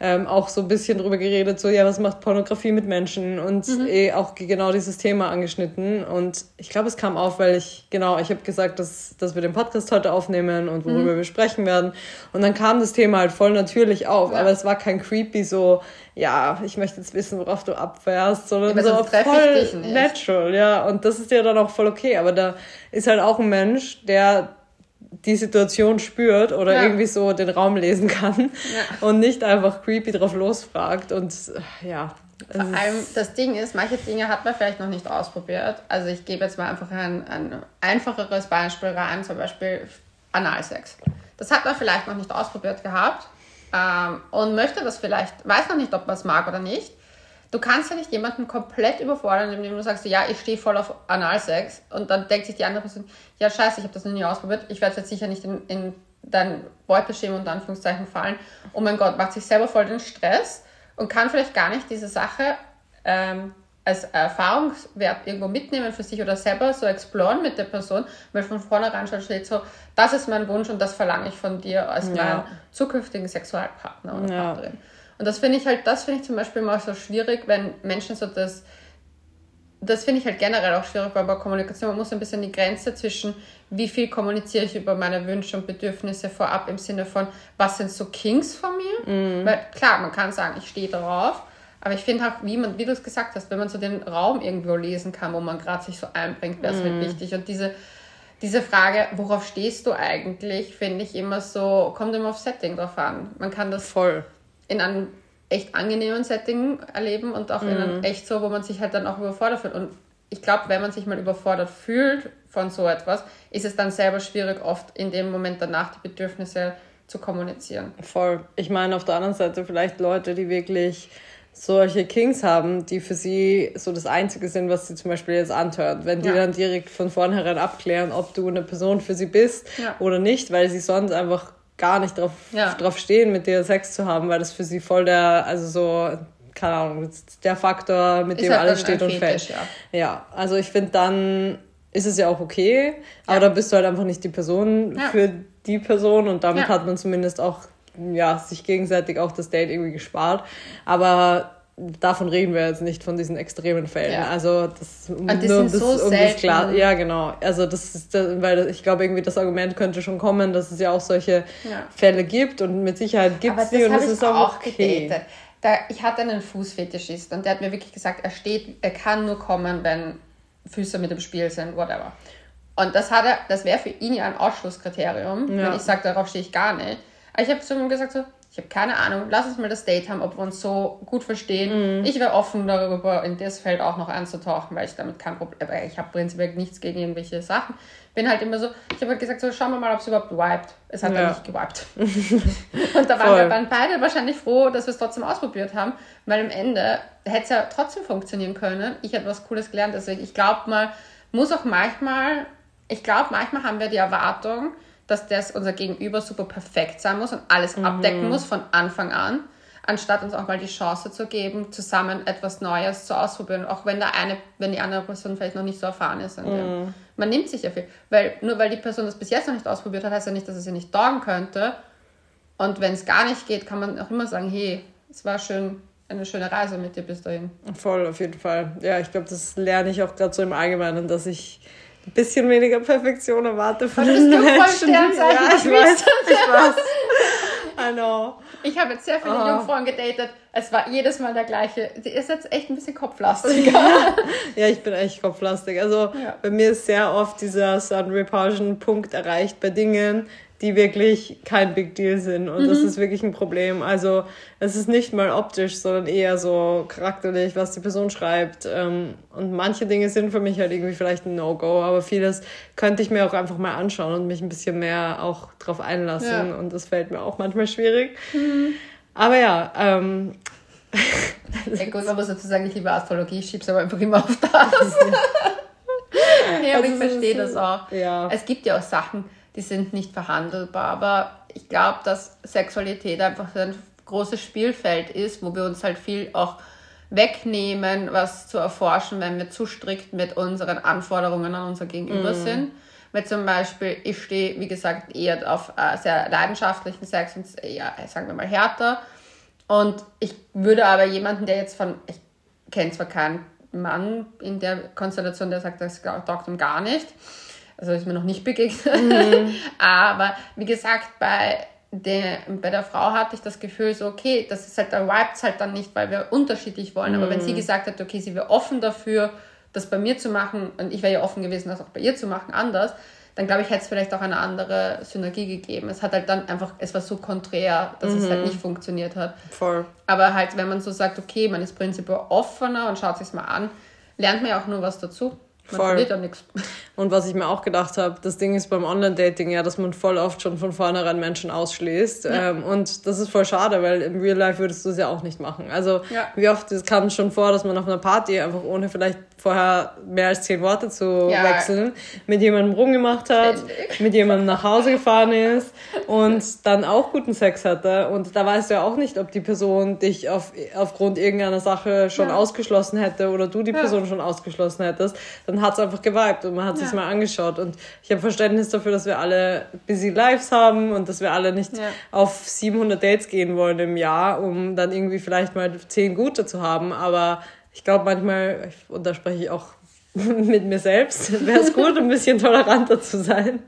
ähm, auch so ein bisschen drüber geredet, so ja, was macht Pornografie mit Menschen und mhm. eh auch genau dieses Thema angeschnitten. Und ich glaube, es kam auf, weil ich, genau, ich habe gesagt, dass, dass wir den Podcast heute aufnehmen und worüber mhm. wir sprechen werden. Und dann kam das Thema halt voll natürlich auf, ja. aber es war kein creepy so, ja, ich möchte jetzt wissen, worauf du abfährst, sondern ja, so voll natural, ja. Und das ist ja dann auch voll okay. Aber da ist halt auch ein Mensch, der die Situation spürt oder ja. irgendwie so den Raum lesen kann ja. und nicht einfach creepy drauf losfragt. Und ja. Vor allem das Ding ist, manche Dinge hat man vielleicht noch nicht ausprobiert. Also ich gebe jetzt mal einfach ein, ein einfacheres Beispiel rein, zum Beispiel Analsex. Das hat man vielleicht noch nicht ausprobiert gehabt ähm, und möchte das vielleicht, weiß noch nicht, ob man es mag oder nicht. Du kannst ja nicht jemanden komplett überfordern, indem du sagst, ja, ich stehe voll auf Analsex und dann denkt sich die andere Person, ja, scheiße, ich habe das noch nie ausprobiert, ich werde jetzt sicher nicht in, in dein Beuteschema und Anführungszeichen fallen. Oh mein Gott, macht sich selber voll den Stress und kann vielleicht gar nicht diese Sache ähm, als Erfahrungswert irgendwo mitnehmen für sich oder selber so exploren mit der Person, weil von vornherein schon steht so, das ist mein Wunsch und das verlange ich von dir als ja. meinen zukünftigen Sexualpartner oder ja. Partnerin. Und das finde ich halt, das finde ich zum Beispiel mal so schwierig, wenn Menschen so das, das finde ich halt generell auch schwierig, bei Kommunikation man muss ein bisschen die Grenze zwischen, wie viel kommuniziere ich über meine Wünsche und Bedürfnisse vorab im Sinne von, was sind so Kings von mir? Mhm. Weil klar, man kann sagen, ich stehe darauf, aber ich finde auch, wie man, wie du es gesagt hast, wenn man so den Raum irgendwo lesen kann, wo man gerade sich so einbringt, wäre es mhm. halt wichtig. Und diese, diese Frage, worauf stehst du eigentlich, finde ich immer so, kommt immer auf Setting drauf an. Man kann das voll in einem echt angenehmen Setting erleben und auch mhm. in einem echt so, wo man sich halt dann auch überfordert fühlt. Und ich glaube, wenn man sich mal überfordert fühlt von so etwas, ist es dann selber schwierig, oft in dem Moment danach die Bedürfnisse zu kommunizieren. Voll. Ich meine, auf der anderen Seite vielleicht Leute, die wirklich solche Kings haben, die für sie so das Einzige sind, was sie zum Beispiel jetzt anhört. Wenn die ja. dann direkt von vornherein abklären, ob du eine Person für sie bist ja. oder nicht, weil sie sonst einfach gar nicht drauf, ja. drauf stehen, mit dir Sex zu haben, weil das für sie voll der, also so, keine Ahnung, der Faktor, mit ist dem halt alles steht und Fetisch, fällt. Ja. ja, also ich finde, dann ist es ja auch okay, aber ja. da bist du halt einfach nicht die Person ja. für die Person und damit hat man zumindest auch ja, sich gegenseitig auch das Date irgendwie gespart. Aber davon reden wir jetzt nicht von diesen extremen Fällen. Ja. Also das Und die nur sind das, so um das klar. Ja, genau. Also das ist, weil ich glaube irgendwie das Argument könnte schon kommen, dass es ja auch solche ja. Fälle gibt und mit Sicherheit gibt es sie und das ist auch, auch okay. Da, ich hatte einen Fußfetischist und der hat mir wirklich gesagt, er steht, er kann nur kommen, wenn Füße mit im Spiel sind, whatever. Und das hat er, das wäre für ihn ja ein Ausschlusskriterium, ja. wenn ich sage, darauf stehe ich gar nicht. Ich habe zu ihm gesagt so, ich habe keine Ahnung, lass uns mal das Date haben, ob wir uns so gut verstehen. Mhm. Ich wäre offen darüber, in das Feld auch noch einzutauchen, weil ich damit kein Problem, habe. ich habe prinzipiell nichts gegen irgendwelche Sachen. Bin halt immer so, ich habe halt gesagt, so schauen wir mal, ob es überhaupt wiped. Es hat ja. dann nicht gewiped. *laughs* und da waren Voll. wir dann beide wahrscheinlich froh, dass wir es trotzdem ausprobiert haben, weil am Ende hätte es ja trotzdem funktionieren können. Ich hätte was Cooles gelernt, deswegen, ich glaube mal, muss auch manchmal, ich glaube, manchmal haben wir die Erwartung, dass das unser Gegenüber super perfekt sein muss und alles mhm. abdecken muss von Anfang an, anstatt uns auch mal die Chance zu geben, zusammen etwas Neues zu ausprobieren, auch wenn der eine, wenn die andere Person vielleicht noch nicht so erfahren ist. Mhm. Man nimmt sich ja viel, weil nur weil die Person das bis jetzt noch nicht ausprobiert hat, heißt ja nicht, dass es ihr nicht taugen könnte. Und wenn es gar nicht geht, kann man auch immer sagen, hey, es war schön, eine schöne Reise mit dir bis dahin. Voll, auf jeden Fall. Ja, ich glaube, das lerne ich auch gerade so im Allgemeinen, dass ich ein bisschen weniger Perfektion erwarte von den Menschen. Ja, ich weiß, *laughs* ich weiß. I know. Ich habe jetzt sehr viele oh. Jungfrauen gedatet. Es war jedes Mal der gleiche. Sie ist jetzt echt ein bisschen kopflastiger. ja, ich bin echt kopflastig. Also ja. bei mir ist sehr oft dieser Sun-Repulsion-Punkt erreicht bei Dingen, die wirklich kein Big Deal sind. Und mhm. das ist wirklich ein Problem. Also es ist nicht mal optisch, sondern eher so charakterlich, was die Person schreibt. Ähm, und manche Dinge sind für mich halt irgendwie vielleicht ein No-Go, aber vieles könnte ich mir auch einfach mal anschauen und mich ein bisschen mehr auch drauf einlassen. Ja. Und das fällt mir auch manchmal schwierig. Mhm. Aber ja, ähm, *laughs* ja, gut, man muss dazu sagen, ich liebe Astrologie, ich schiebe es aber einfach immer auf das. *laughs* nee, aber also ich verstehe das auch. Ja. Es gibt ja auch Sachen, die sind nicht verhandelbar. Aber ich glaube, dass Sexualität einfach ein großes Spielfeld ist, wo wir uns halt viel auch wegnehmen, was zu erforschen, wenn wir zu strikt mit unseren Anforderungen an unser Gegenüber mm. sind. Weil zum Beispiel, ich stehe, wie gesagt, eher auf äh, sehr leidenschaftlichen Sex und eher, sagen wir mal, härter. Und ich würde aber jemanden, der jetzt von, ich kenne zwar keinen Mann in der Konstellation, der sagt, das taugt ihm gar nicht, also ist mir noch nicht begegnet. Mhm. *laughs* Aber wie gesagt, bei der, bei der Frau hatte ich das Gefühl so, okay, das ist halt, da vibes halt dann nicht, weil wir unterschiedlich wollen. Mhm. Aber wenn sie mhm. gesagt hat, okay, sie wäre offen dafür, das bei mir zu machen, und ich wäre ja offen gewesen, das auch bei ihr zu machen, anders, dann glaube ich, hätte es vielleicht auch eine andere Synergie gegeben. Es hat halt dann einfach, es war so konträr, dass mhm. es halt mhm. nicht funktioniert hat. Voll. Aber halt, wenn man so sagt, okay, man ist prinzipiell offener und schaut sich mal an, lernt man ja auch nur was dazu. Man voll. verliert nichts. *laughs* Und was ich mir auch gedacht habe, das Ding ist beim Online-Dating ja, dass man voll oft schon von vornherein Menschen ausschließt. Ja. Ähm, und das ist voll schade, weil im Real Life würdest du es ja auch nicht machen. Also ja. wie oft es kam schon vor, dass man auf einer Party einfach ohne vielleicht vorher mehr als zehn Worte zu ja. wechseln, mit jemandem rumgemacht hat, Ständig. mit jemandem nach Hause gefahren ist und dann auch guten Sex hatte. Und da weißt du ja auch nicht, ob die Person dich auf, aufgrund irgendeiner Sache schon ja. ausgeschlossen hätte oder du die ja. Person schon ausgeschlossen hättest. Dann hat es einfach geweibt und man hat ja. sich mal angeschaut. Und ich habe Verständnis dafür, dass wir alle busy Lives haben und dass wir alle nicht auf 700 Dates gehen wollen im Jahr, um dann irgendwie vielleicht mal zehn gute zu haben. Aber ich glaube manchmal, und da spreche ich auch *laughs* mit mir selbst, wäre es gut, ein bisschen toleranter zu sein.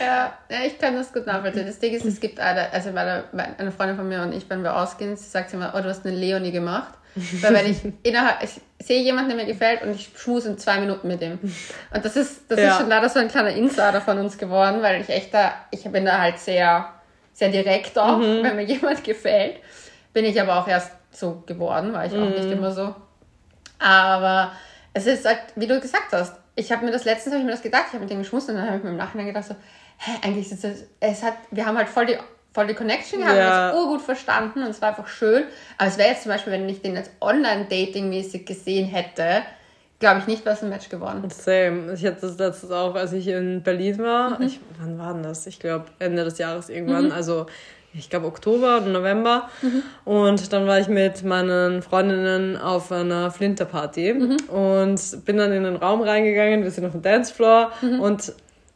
Ja, ja, ich kann das gut nachvollziehen. Das Ding ist, es gibt eine, also meine, eine Freundin von mir und ich, wenn wir ausgehen, sie sagt immer, oh, du hast eine Leonie gemacht. Weil wenn ich *laughs* innerhalb, ich sehe jemanden, der mir gefällt und ich schmuse in zwei Minuten mit ihm. Und das ist, das ja. ist schon leider so ein kleiner Insider von uns geworden, weil ich echt da, ich bin da halt sehr, sehr direkt auch, mhm. wenn mir jemand *laughs* gefällt. Bin ich aber auch erst so geworden, war ich auch nicht mhm. immer so. Aber es ist halt, wie du gesagt hast, ich habe mir das letztens, habe ich mir das gedacht, ich habe mit dem geschmust und dann habe ich mir im Nachhinein gedacht so, hä, eigentlich ist es, es hat, wir haben halt voll die, voll die Connection gehabt, ja. haben uns urgut verstanden und es war einfach schön. Aber es wäre jetzt zum Beispiel, wenn ich den jetzt online-dating-mäßig gesehen hätte, glaube ich nicht, wäre es ein Match geworden. Same. Ich hatte das letztes auch, als ich in Berlin war. Mhm. Ich, wann war denn das? Ich glaube Ende des Jahres irgendwann. Mhm. Also ich glaube Oktober oder November. Mhm. Und dann war ich mit meinen Freundinnen auf einer Flinterparty mhm. und bin dann in den Raum reingegangen. Wir sind auf dem Dancefloor mhm. und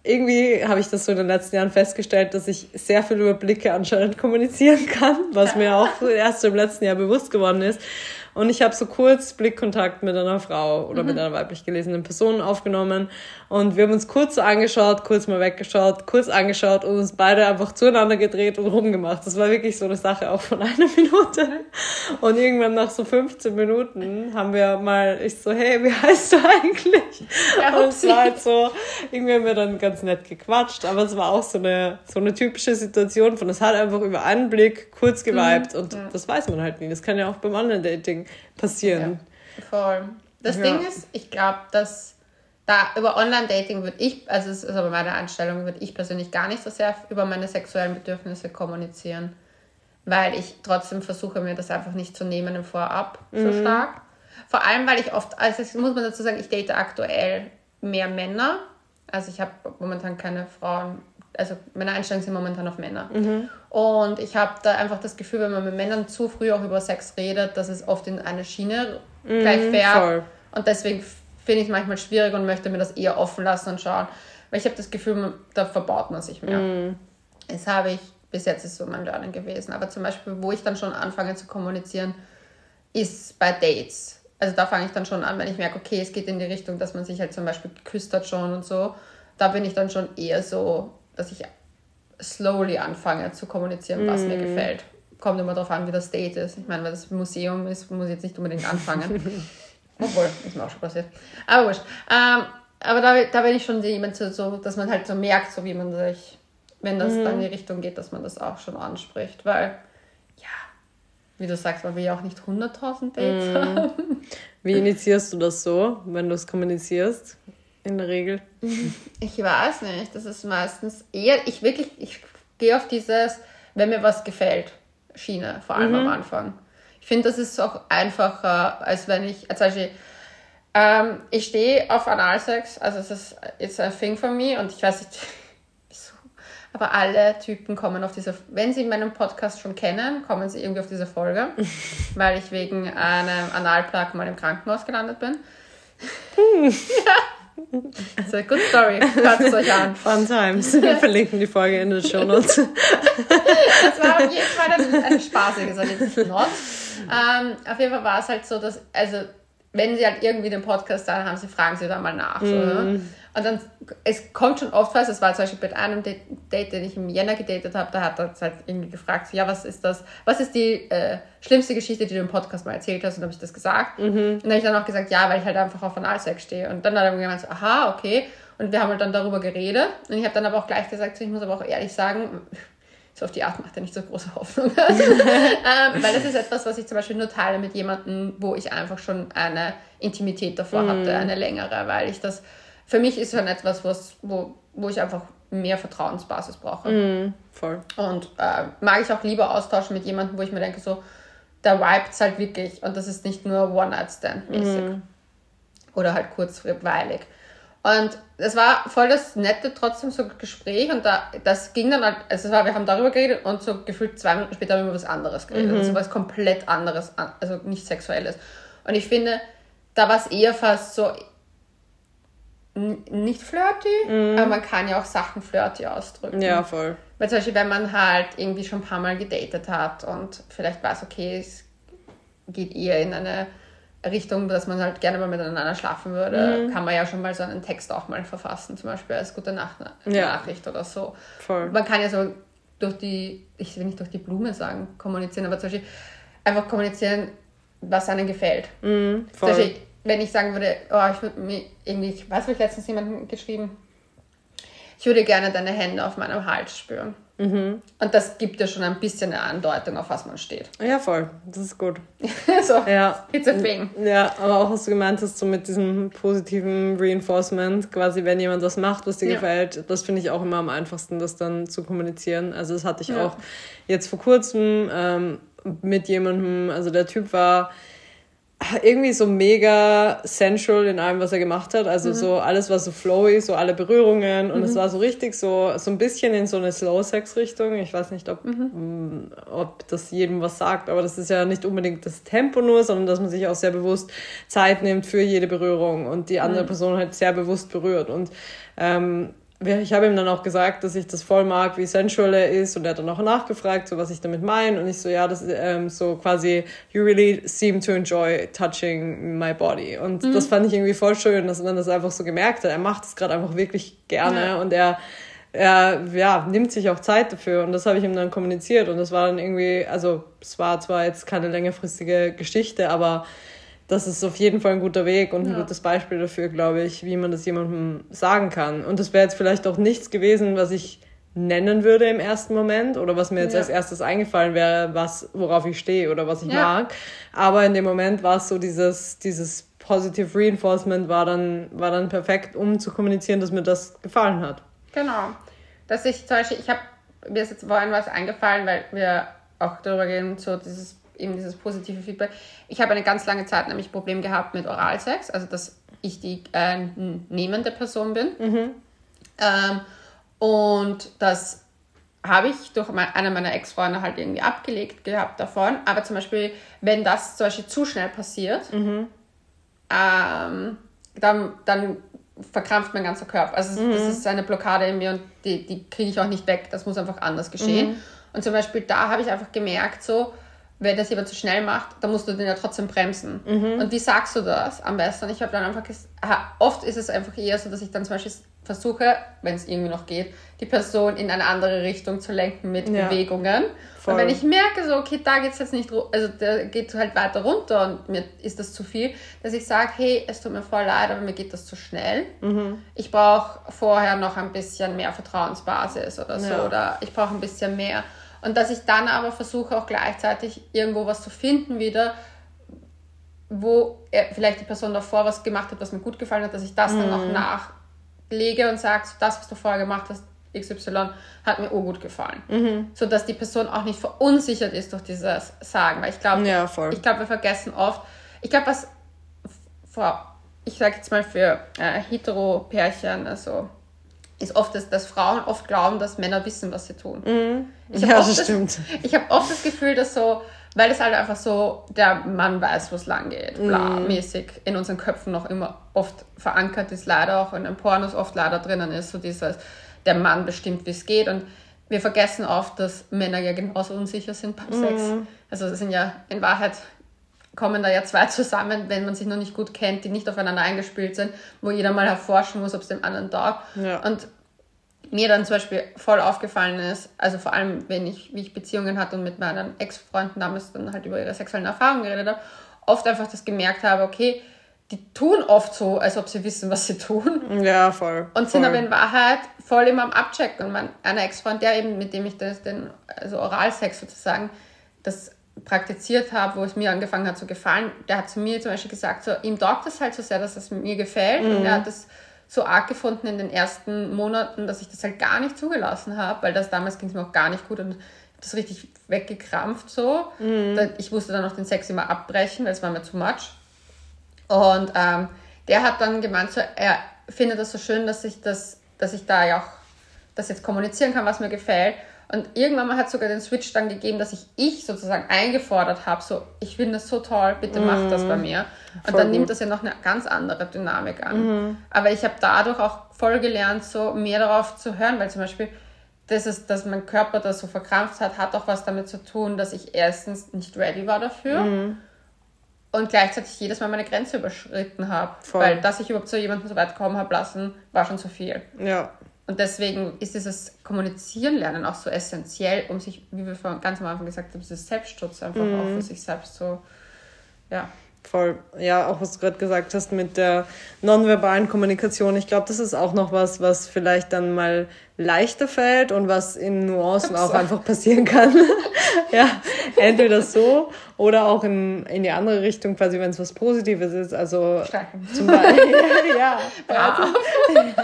irgendwie habe ich das so in den letzten Jahren festgestellt, dass ich sehr viel über Blicke anscheinend kommunizieren kann, was mir auch erst im letzten Jahr bewusst geworden ist. Und ich habe so kurz Blickkontakt mit einer Frau oder mhm. mit einer weiblich gelesenen Person aufgenommen. Und wir haben uns kurz so angeschaut, kurz mal weggeschaut, kurz angeschaut und uns beide einfach zueinander gedreht und rumgemacht. Das war wirklich so eine Sache auch von *laughs* einer Minute. Und irgendwann nach so 15 Minuten haben wir mal, ich so, hey, wie heißt du eigentlich? Ja, und es war halt so, irgendwie haben wir dann ganz nett gequatscht, aber es war auch so eine, so eine typische Situation von, es hat einfach über einen Blick kurz geweibt mhm. und ja. das weiß man halt nie. Das kann ja auch beim Online-Dating passieren. Ja, voll. Das ja. Ding ist, ich glaube, dass da über Online-Dating würde ich, also es ist aber meine Einstellung, würde ich persönlich gar nicht so sehr über meine sexuellen Bedürfnisse kommunizieren, weil ich trotzdem versuche, mir das einfach nicht zu nehmen im Vorab mhm. so stark. Vor allem, weil ich oft, also das muss man dazu sagen, ich date aktuell mehr Männer. Also ich habe momentan keine Frauen, also meine Einstellungen sind momentan auf Männer. Mhm. Und ich habe da einfach das Gefühl, wenn man mit Männern zu früh auch über Sex redet, dass es oft in eine Schiene mhm, gleich fährt. Und deswegen finde ich es manchmal schwierig und möchte mir das eher offen lassen und schauen. Weil ich habe das Gefühl, da verbaut man sich mehr. Mhm. Das habe ich, bis jetzt ist so mein Lernen gewesen. Aber zum Beispiel, wo ich dann schon anfange zu kommunizieren, ist bei Dates. Also da fange ich dann schon an, wenn ich merke, okay, es geht in die Richtung, dass man sich halt zum Beispiel geküsst hat schon und so. Da bin ich dann schon eher so, dass ich slowly anfange zu kommunizieren, was mm. mir gefällt. Kommt immer darauf an, wie das Date ist. Ich meine, weil das Museum ist, muss ich jetzt nicht unbedingt anfangen. *laughs* Obwohl, ist mir auch schon passiert. Aber wurscht. Ähm, aber da, da bin ich schon jemand so, dass man halt so merkt, so wie man sich, wenn das mm. dann in die Richtung geht, dass man das auch schon anspricht. Weil, ja, wie du sagst, weil wir ja auch nicht 100.000 Dates mm. haben. Wie initiierst du das so, wenn du es kommunizierst? In der Regel? Ich weiß nicht. Das ist meistens eher, ich wirklich, ich gehe auf dieses, wenn mir was gefällt, Schiene, vor allem mhm. am Anfang. Ich finde, das ist auch einfacher, als wenn ich, als Beispiel, ähm, ich stehe auf Analsex, also es ist it's a thing for me und ich weiß nicht, *laughs* wieso, aber alle Typen kommen auf diese, wenn sie meinen Podcast schon kennen, kommen sie irgendwie auf diese Folge, *laughs* weil ich wegen einem Analplug mal im Krankenhaus gelandet bin. *laughs* ja. Also, good story. Hört es euch an. Fun times. Wir *laughs* verlinken die Folge in den Show Notes. *laughs* das war auf jeden Fall eine, eine spaßige Sache. Not. Ähm, auf jeden Fall war es halt so, dass, also, wenn sie halt irgendwie den Podcast da haben, sie fragen sie da mal nach. So, mm. Und dann, es kommt schon oft was, es war zum Beispiel bei einem Date, den ich im Jänner gedatet habe, da hat er halt irgendwie gefragt, so, ja, was ist das, was ist die äh, schlimmste Geschichte, die du im Podcast mal erzählt hast? Und habe ich das gesagt. Mhm. Und dann habe ich dann auch gesagt, ja, weil ich halt einfach auf Analsex stehe. Und dann hat er mir gemeint, so, aha, okay. Und wir haben halt dann darüber geredet. Und ich habe dann aber auch gleich gesagt, so, ich muss aber auch ehrlich sagen, so auf die Art macht er nicht so große Hoffnung. *laughs* *laughs* ähm, weil das ist etwas, was ich zum Beispiel nur teile mit jemandem, wo ich einfach schon eine Intimität davor mhm. hatte, eine längere, weil ich das für mich ist dann etwas, was, wo, wo ich einfach mehr Vertrauensbasis brauche. Mm, voll. Und äh, mag ich auch lieber austauschen mit jemandem, wo ich mir denke, so, der vibet halt wirklich und das ist nicht nur One-Night-Stand-mäßig. Mm. Oder halt kurzweilig. Und es war voll das nette trotzdem so Gespräch und da, das ging dann halt, also es war, wir haben darüber geredet und so gefühlt zwei Minuten später haben wir über was anderes geredet. Mhm. Also was komplett anderes, also nicht sexuelles. Und ich finde, da war es eher fast so, nicht flirty, mhm. aber man kann ja auch Sachen flirty ausdrücken. Ja, voll. Weil zum Beispiel, wenn man halt irgendwie schon ein paar Mal gedatet hat und vielleicht weiß, okay, es geht eher in eine Richtung, dass man halt gerne mal miteinander schlafen würde, mhm. kann man ja schon mal so einen Text auch mal verfassen, zum Beispiel als gute Nacht ja. Nachricht oder so. Voll. Man kann ja so durch die, ich will nicht durch die Blume sagen, kommunizieren, aber zum Beispiel einfach kommunizieren, was einem gefällt. Mhm, voll. Zum Beispiel, wenn ich sagen würde, oh, ich würde mir irgendwie, ich weiß, ich letztens jemanden geschrieben, ich würde gerne deine Hände auf meinem Hals spüren. Mhm. Und das gibt ja schon ein bisschen eine Andeutung, auf was man steht. Ja, voll. Das ist gut. *laughs* so, ja. it's a thing. Ja, aber auch was du gemeint hast, so mit diesem positiven Reinforcement, quasi wenn jemand was macht, was dir ja. gefällt, das finde ich auch immer am einfachsten, das dann zu kommunizieren. Also das hatte ich ja. auch jetzt vor kurzem ähm, mit jemandem, also der Typ war irgendwie so mega sensual in allem, was er gemacht hat. Also mhm. so alles war so flowy, so alle Berührungen und mhm. es war so richtig so, so ein bisschen in so eine Slow-Sex-Richtung. Ich weiß nicht, ob, mhm. Mm, ob das jedem was sagt, aber das ist ja nicht unbedingt das Tempo nur, sondern dass man sich auch sehr bewusst Zeit nimmt für jede Berührung und die andere mhm. Person halt sehr bewusst berührt. Und ähm, ich habe ihm dann auch gesagt, dass ich das voll mag, wie sensual er ist und er hat dann auch nachgefragt, so was ich damit meine und ich so, ja, das ist ähm, so quasi, you really seem to enjoy touching my body und mhm. das fand ich irgendwie voll schön, dass man das einfach so gemerkt hat, er macht es gerade einfach wirklich gerne ja. und er er ja, nimmt sich auch Zeit dafür und das habe ich ihm dann kommuniziert und das war dann irgendwie, also es war zwar jetzt keine längerfristige Geschichte, aber das ist auf jeden Fall ein guter Weg und ein ja. gutes Beispiel dafür, glaube ich, wie man das jemandem sagen kann. Und das wäre jetzt vielleicht auch nichts gewesen, was ich nennen würde im ersten Moment oder was mir jetzt ja. als erstes eingefallen wäre, was, worauf ich stehe oder was ich ja. mag. Aber in dem Moment war es so dieses, dieses Positive Reinforcement war dann, war dann perfekt, um zu kommunizieren, dass mir das gefallen hat. Genau. Dass ich zum Beispiel, ich habe mir ist jetzt vorhin was eingefallen, weil wir auch darüber gehen, so dieses eben dieses positive Feedback. Ich habe eine ganz lange Zeit nämlich Problem gehabt mit Oralsex, also dass ich die äh, nehmende Person bin. Mhm. Ähm, und das habe ich durch eine meiner Ex-Freunde halt irgendwie abgelegt gehabt davon. Aber zum Beispiel, wenn das zum Beispiel zu schnell passiert, mhm. ähm, dann, dann verkrampft mein ganzer Körper. Also mhm. das ist eine Blockade in mir und die, die kriege ich auch nicht weg. Das muss einfach anders geschehen. Mhm. Und zum Beispiel da habe ich einfach gemerkt, so, wenn das jemand zu schnell macht, dann musst du den ja trotzdem bremsen. Mhm. Und wie sagst du das am besten? Ich habe dann einfach, oft ist es einfach eher so, dass ich dann zum Beispiel versuche, wenn es irgendwie noch geht, die Person in eine andere Richtung zu lenken mit ja. Bewegungen. Voll. Und wenn ich merke, so, okay, da geht es jetzt nicht, also der geht halt weiter runter und mir ist das zu viel, dass ich sage, hey, es tut mir voll leid, aber mir geht das zu schnell. Mhm. Ich brauche vorher noch ein bisschen mehr Vertrauensbasis oder so, ja. oder ich brauche ein bisschen mehr. Und dass ich dann aber versuche auch gleichzeitig irgendwo was zu finden wieder, wo vielleicht die Person davor was gemacht hat, was mir gut gefallen hat, dass ich das mhm. dann auch nach lege und sage, das, was du vorher gemacht hast, XY, hat mir gut gefallen. Mhm. So dass die Person auch nicht verunsichert ist durch dieses Sagen. Weil ich glaube, ja, ich glaube, wir vergessen oft, ich glaube, was vor, ich sage jetzt mal für äh, Hetero-Pärchen, also ist oft, dass, dass Frauen oft glauben, dass Männer wissen, was sie tun. Mhm. Ich ja, das stimmt. ich habe oft das Gefühl, dass so weil es halt einfach so, der Mann weiß, wo es lang geht, bla, mm. mäßig in unseren Köpfen noch immer oft verankert ist, leider auch in den Pornos oft leider drinnen ist, so dieses, der Mann bestimmt, wie es geht und wir vergessen oft, dass Männer ja genauso unsicher sind beim mm. Sex. Also es sind ja in Wahrheit kommen da ja zwei *laughs* zusammen, wenn man sich noch nicht gut kennt, die nicht aufeinander eingespielt sind, wo jeder mal erforschen muss, ob es dem anderen taugt. Ja. Und mir dann zum Beispiel voll aufgefallen ist, also vor allem, wenn ich, wie ich Beziehungen hatte und mit meinen Ex-Freunden damals dann halt über ihre sexuellen Erfahrungen geredet habe, oft einfach das gemerkt habe, okay, die tun oft so, als ob sie wissen, was sie tun. Ja, voll. Und sind aber in Wahrheit voll immer am Abchecken. Und mein einer Ex-Freund, der eben, mit dem ich das, den, also Oralsex sozusagen, das praktiziert habe, wo es mir angefangen hat zu gefallen, der hat zu mir zum Beispiel gesagt, so, ihm taugt es halt so sehr, dass es mir gefällt. Mhm. Und er hat das so arg gefunden in den ersten Monaten, dass ich das halt gar nicht zugelassen habe, weil das damals ging es mir auch gar nicht gut und das richtig weggekrampft so. Mhm. Ich musste dann auch den Sex immer abbrechen, weil es war mir zu much. Und ähm, der hat dann gemeint, so, er findet das so schön, dass ich das, dass ich da ja auch das jetzt kommunizieren kann, was mir gefällt. Und irgendwann mal hat sogar den Switch dann gegeben, dass ich ich sozusagen eingefordert habe, so, ich finde das so toll, bitte mach mm, das bei mir. Und dann gut. nimmt das ja noch eine ganz andere Dynamik an. Mm. Aber ich habe dadurch auch voll gelernt, so mehr darauf zu hören, weil zum Beispiel, das ist, dass mein Körper das so verkrampft hat, hat auch was damit zu tun, dass ich erstens nicht ready war dafür mm. und gleichzeitig jedes Mal meine Grenze überschritten habe. Weil, dass ich überhaupt zu jemandem so weit kommen habe lassen, war schon zu viel. Ja. Und deswegen ist dieses Kommunizieren lernen auch so essentiell, um sich, wie wir vorhin ganz am Anfang gesagt haben, dieses Selbstschutz einfach mhm. auch für sich selbst so, ja. Voll. Ja, auch was du gerade gesagt hast mit der nonverbalen Kommunikation. Ich glaube, das ist auch noch was, was vielleicht dann mal leichter fällt und was in Nuancen auch einfach passieren kann. *laughs* ja, entweder so oder auch in, in die andere Richtung, quasi wenn es was Positives ist. Also Stärken. zum Beispiel. *laughs* ja, Brav. ja.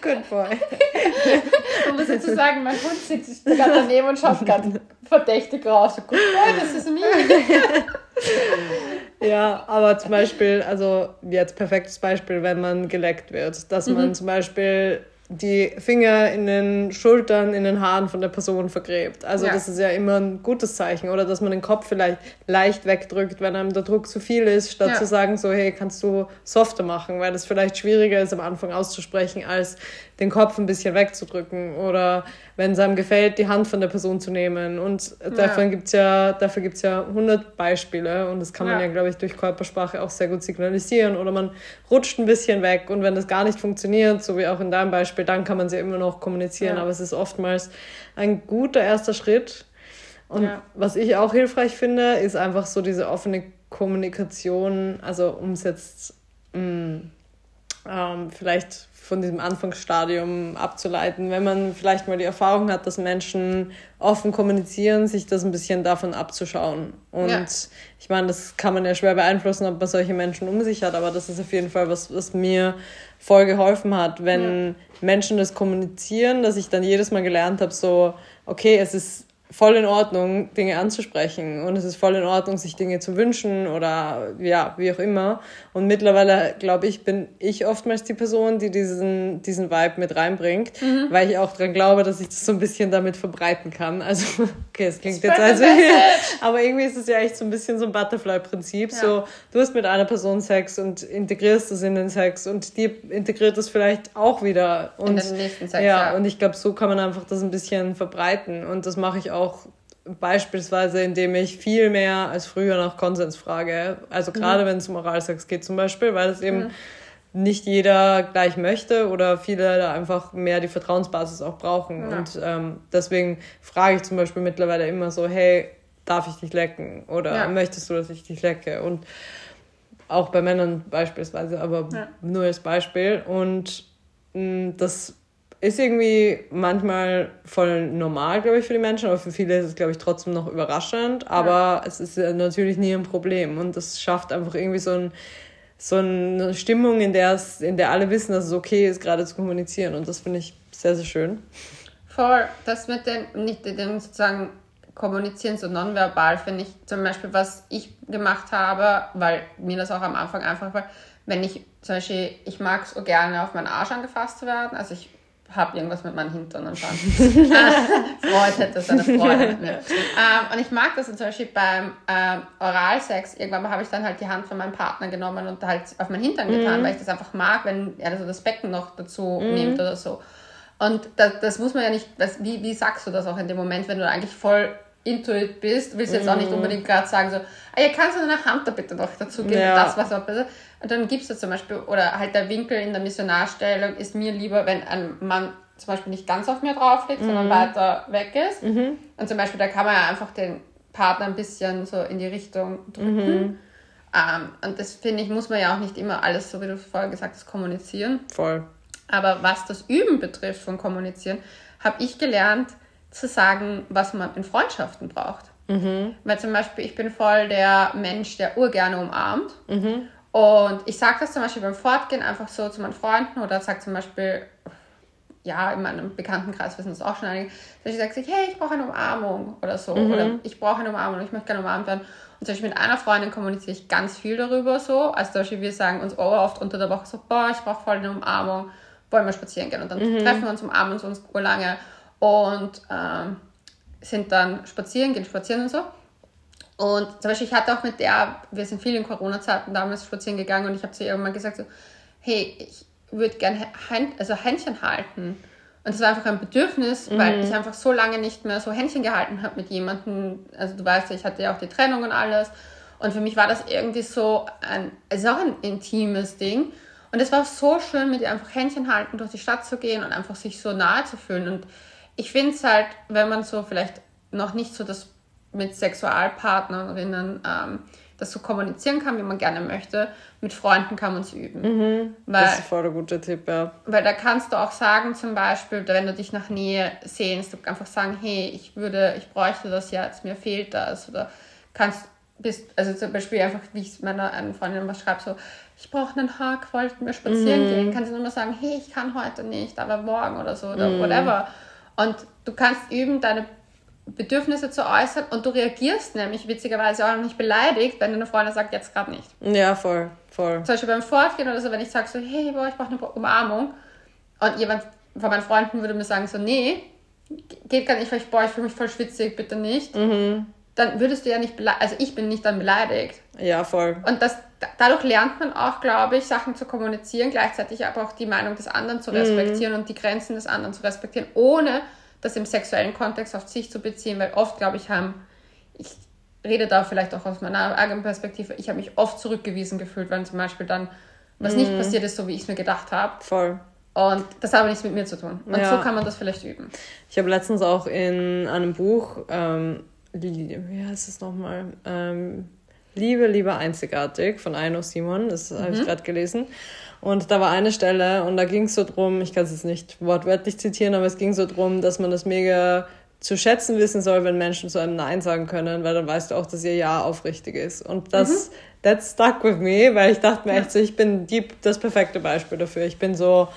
Good boy. *laughs* Man muss jetzt so sagen, mein Hund sitzt gerade daneben und schaut gerade verdächtig raus. Good boy, das ist mir. *laughs* ja, aber zum Beispiel, also jetzt perfektes Beispiel, wenn man geleckt wird, dass man mhm. zum Beispiel die Finger in den Schultern, in den Haaren von der Person vergräbt. Also ja. das ist ja immer ein gutes Zeichen. Oder dass man den Kopf vielleicht leicht wegdrückt, wenn einem der Druck zu viel ist, statt ja. zu sagen, so, hey, kannst du softer machen, weil das vielleicht schwieriger ist am Anfang auszusprechen, als den Kopf ein bisschen wegzudrücken. Oder wenn es einem gefällt, die Hand von der Person zu nehmen. Und davon ja. gibt's ja, dafür gibt es ja 100 Beispiele. Und das kann man ja, ja glaube ich, durch Körpersprache auch sehr gut signalisieren. Oder man rutscht ein bisschen weg. Und wenn das gar nicht funktioniert, so wie auch in deinem Beispiel, dann kann man sie immer noch kommunizieren. Ja. Aber es ist oftmals ein guter erster Schritt. Und was ich auch hilfreich finde, ist einfach so diese offene Kommunikation. Also um es jetzt mh, mm, ähm, vielleicht von diesem Anfangsstadium abzuleiten. Wenn man vielleicht mal die Erfahrung hat, dass Menschen offen kommunizieren, sich das ein bisschen davon abzuschauen. Und ja. ich meine, das kann man ja schwer beeinflussen, ob man solche Menschen um sich hat, aber das ist auf jeden Fall was, was mir voll geholfen hat, wenn ja. Menschen das kommunizieren, dass ich dann jedes Mal gelernt habe, so, okay, es ist voll in Ordnung, Dinge anzusprechen und es ist voll in Ordnung, sich Dinge zu wünschen oder ja, wie auch immer. Und mittlerweile, glaube ich, bin ich oftmals die Person, die diesen, diesen Vibe mit reinbringt, mhm. weil ich auch daran glaube, dass ich das so ein bisschen damit verbreiten kann. Also, *laughs* okay, es klingt jetzt also, *laughs* aber irgendwie ist es ja echt so ein bisschen so ein Butterfly-Prinzip. Ja. So, du hast mit einer Person Sex und integrierst das in den Sex und die integriert das vielleicht auch wieder. Und, in den nächsten Sex, ja, ja. und ich glaube, so kann man einfach das ein bisschen verbreiten und das mache ich auch auch beispielsweise, indem ich viel mehr als früher nach Konsens frage. Also mhm. gerade mhm. wenn es um Oralsex geht zum Beispiel, weil es eben mhm. nicht jeder gleich möchte oder viele da einfach mehr die Vertrauensbasis auch brauchen. Ja. Und ähm, deswegen frage ich zum Beispiel mittlerweile immer so, hey, darf ich dich lecken? Oder ja. möchtest du, dass ich dich lecke? Und auch bei Männern beispielsweise, aber ja. nur als Beispiel. Und mh, das ist irgendwie manchmal voll normal, glaube ich, für die Menschen, aber für viele ist es, glaube ich, trotzdem noch überraschend. Aber ja. es ist natürlich nie ein Problem und das schafft einfach irgendwie so, ein, so eine Stimmung, in der, es, in der alle wissen, dass es okay ist, gerade zu kommunizieren und das finde ich sehr, sehr schön. Voll, das mit dem, nicht dem sozusagen kommunizieren, so nonverbal, finde ich zum Beispiel, was ich gemacht habe, weil mir das auch am Anfang einfach war, wenn ich zum Beispiel, ich mag es so gerne auf meinen Arsch angefasst zu werden, also ich habe irgendwas mit meinem Hintern anfangen. *laughs* Freud hätte seine Freude mit *laughs* mir. Ähm, und ich mag das zum Beispiel beim ähm, Oralsex. Irgendwann habe ich dann halt die Hand von meinem Partner genommen und halt auf meinen Hintern getan, mhm. weil ich das einfach mag, wenn er so das Becken noch dazu mhm. nimmt oder so. Und das, das muss man ja nicht, das, wie, wie sagst du das auch in dem Moment, wenn du eigentlich voll intuit bist, willst du jetzt auch nicht mhm. unbedingt gerade sagen, so, ah, ihr kannst eine Hand da bitte noch dazu geben, ja. das was auch besser. Und dann gibst du zum Beispiel, oder halt der Winkel in der Missionarstellung ist mir lieber, wenn ein Mann zum Beispiel nicht ganz auf mir drauf liegt, mhm. sondern weiter weg ist. Mhm. Und zum Beispiel, da kann man ja einfach den Partner ein bisschen so in die Richtung drücken. Mhm. Ähm, und das finde ich, muss man ja auch nicht immer alles, so wie du vorher gesagt hast, kommunizieren. Voll. Aber was das Üben betrifft von Kommunizieren, habe ich gelernt zu sagen, was man in Freundschaften braucht. Mhm. Weil zum Beispiel, ich bin voll der Mensch, der urgerne umarmt. Mhm. Und ich sage das zum Beispiel beim Fortgehen einfach so zu meinen Freunden oder sage zum Beispiel, ja, in meinem Bekanntenkreis wissen das auch schon einige, dass ich sage, hey, ich brauche eine Umarmung oder so. Mhm. Oder ich brauche eine Umarmung, ich möchte gerne umarmt werden. Und zum Beispiel mit einer Freundin kommuniziere ich ganz viel darüber so. Also zum Beispiel wir sagen uns oh, oft unter der Woche so, boah, ich brauche voll eine Umarmung, wollen wir spazieren gehen. Und dann mhm. treffen wir uns, umarmen uns uns urlange und ähm, sind dann spazieren, gehen spazieren und so. Und zum Beispiel, ich hatte auch mit der, wir sind viel in Corona-Zeiten damals spazieren gegangen und ich habe zu ihr irgendwann gesagt, so, hey, ich würde gerne also Händchen halten. Und das war einfach ein Bedürfnis, mhm. weil ich einfach so lange nicht mehr so Händchen gehalten habe mit jemandem. Also du weißt ja, ich hatte ja auch die Trennung und alles. Und für mich war das irgendwie so ein, also auch ein intimes Ding. Und es war so schön, mit ihr einfach Händchen halten, durch die Stadt zu gehen und einfach sich so nahe zu fühlen. Und ich finde es halt, wenn man so vielleicht noch nicht so das mit Sexualpartnerinnen ähm, das so kommunizieren kann, wie man gerne möchte. Mit Freunden kann man es üben. Mhm, weil, das ist voll der gute Tipp, ja. Weil da kannst du auch sagen, zum Beispiel, wenn du dich nach Nähe sehnst, du einfach sagen, hey, ich würde, ich bräuchte das jetzt, mir fehlt das. Oder kannst bist, also zum Beispiel einfach, wie ich es meiner einen Freundin immer schreibe, so, ich brauche einen Hack, wollten wir spazieren mhm. gehen, kannst du nur sagen, hey, ich kann heute nicht, aber morgen oder so oder mhm. whatever. Und du kannst üben, deine Bedürfnisse zu äußern und du reagierst nämlich witzigerweise auch nicht beleidigt, wenn deine Freundin sagt, jetzt gerade nicht. Ja, voll, voll. Zum Beispiel beim Fortgehen oder so, wenn ich sage so, hey, boah, ich brauche eine Umarmung und jemand von meinen Freunden würde mir sagen so, nee, geht gar nicht, weil ich, boah, ich fühle mich voll schwitzig, bitte nicht. Mhm. Dann würdest du ja nicht beleidigt, also ich bin nicht dann beleidigt. Ja, voll. Und das, dadurch lernt man auch, glaube ich, Sachen zu kommunizieren, gleichzeitig aber auch die Meinung des anderen zu mhm. respektieren mhm. und die Grenzen des anderen zu respektieren, ohne das im sexuellen Kontext auf sich zu beziehen, weil oft, glaube ich, haben, ich rede da vielleicht auch aus meiner eigenen Perspektive, ich habe mich oft zurückgewiesen gefühlt, wenn zum Beispiel dann was mm. nicht mhm. passiert ist, so wie ich es mir gedacht habe. Voll. Und das hat aber nichts mit mir zu tun. Und ja. so kann man das vielleicht üben. Ich habe letztens auch in einem Buch, ähm, wie heißt es nochmal? Ähm, Liebe, Liebe, einzigartig von Aino Simon, das mhm. habe ich gerade gelesen. Und da war eine Stelle und da ging es so drum, ich kann es jetzt nicht wortwörtlich zitieren, aber es ging so drum, dass man das mega zu schätzen wissen soll, wenn Menschen zu einem Nein sagen können, weil dann weißt du auch, dass ihr Ja aufrichtig ist. Und das, mhm. that stuck with me, weil ich dachte mir echt so, ich bin die, das perfekte Beispiel dafür. Ich bin so,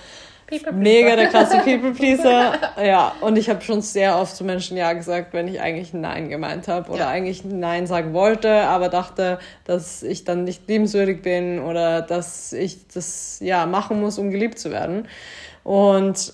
mega der krasse *laughs* People-Pleaser. ja, und ich habe schon sehr oft zu Menschen Ja gesagt, wenn ich eigentlich Nein gemeint habe oder ja. eigentlich Nein sagen wollte, aber dachte, dass ich dann nicht liebenswürdig bin oder dass ich das ja machen muss, um geliebt zu werden. Und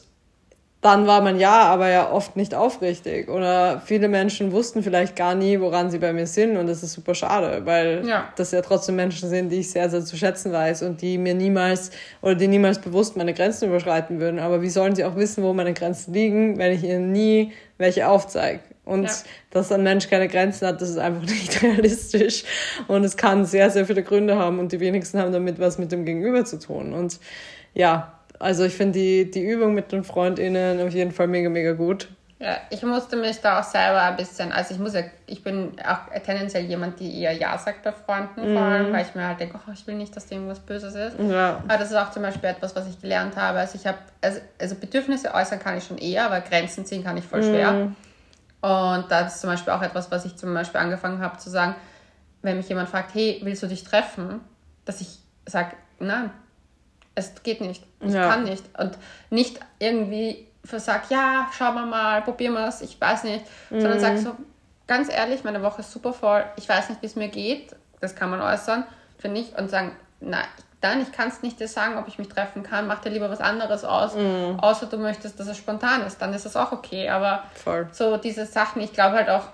dann war man ja, aber ja oft nicht aufrichtig. Oder viele Menschen wussten vielleicht gar nie, woran sie bei mir sind. Und das ist super schade, weil ja. das ja trotzdem Menschen sind, die ich sehr, sehr zu schätzen weiß und die mir niemals oder die niemals bewusst meine Grenzen überschreiten würden. Aber wie sollen sie auch wissen, wo meine Grenzen liegen, wenn ich ihnen nie welche aufzeige? Und ja. dass ein Mensch keine Grenzen hat, das ist einfach *laughs* nicht realistisch. Und es kann sehr, sehr viele Gründe haben und die wenigsten haben damit was mit dem Gegenüber zu tun. Und ja, also ich finde die, die Übung mit den FreundInnen auf jeden Fall mega, mega gut. Ja, ich musste mich da auch selber ein bisschen, also ich muss ja, ich bin auch tendenziell jemand, die eher Ja sagt bei Freunden mhm. vor allem, weil ich mir halt denke, oh, ich will nicht, dass da irgendwas Böses ist. Ja. Aber das ist auch zum Beispiel etwas, was ich gelernt habe. Also ich habe, also, also Bedürfnisse äußern kann ich schon eher, aber Grenzen ziehen kann ich voll schwer. Mhm. Und das ist zum Beispiel auch etwas, was ich zum Beispiel angefangen habe zu sagen, wenn mich jemand fragt, hey, willst du dich treffen? Dass ich sage, nein, es geht nicht, ich ja. kann nicht. Und nicht irgendwie versagt, ja, schauen wir mal, probieren wir es, ich weiß nicht, mhm. sondern sag so, ganz ehrlich, meine Woche ist super voll, ich weiß nicht, wie es mir geht, das kann man äußern, finde ich, und sagen, nein, dann, ich kann es nicht dir sagen, ob ich mich treffen kann, mach dir lieber was anderes aus, mhm. außer du möchtest, dass es spontan ist, dann ist das auch okay, aber Voll. so diese Sachen, ich glaube halt auch,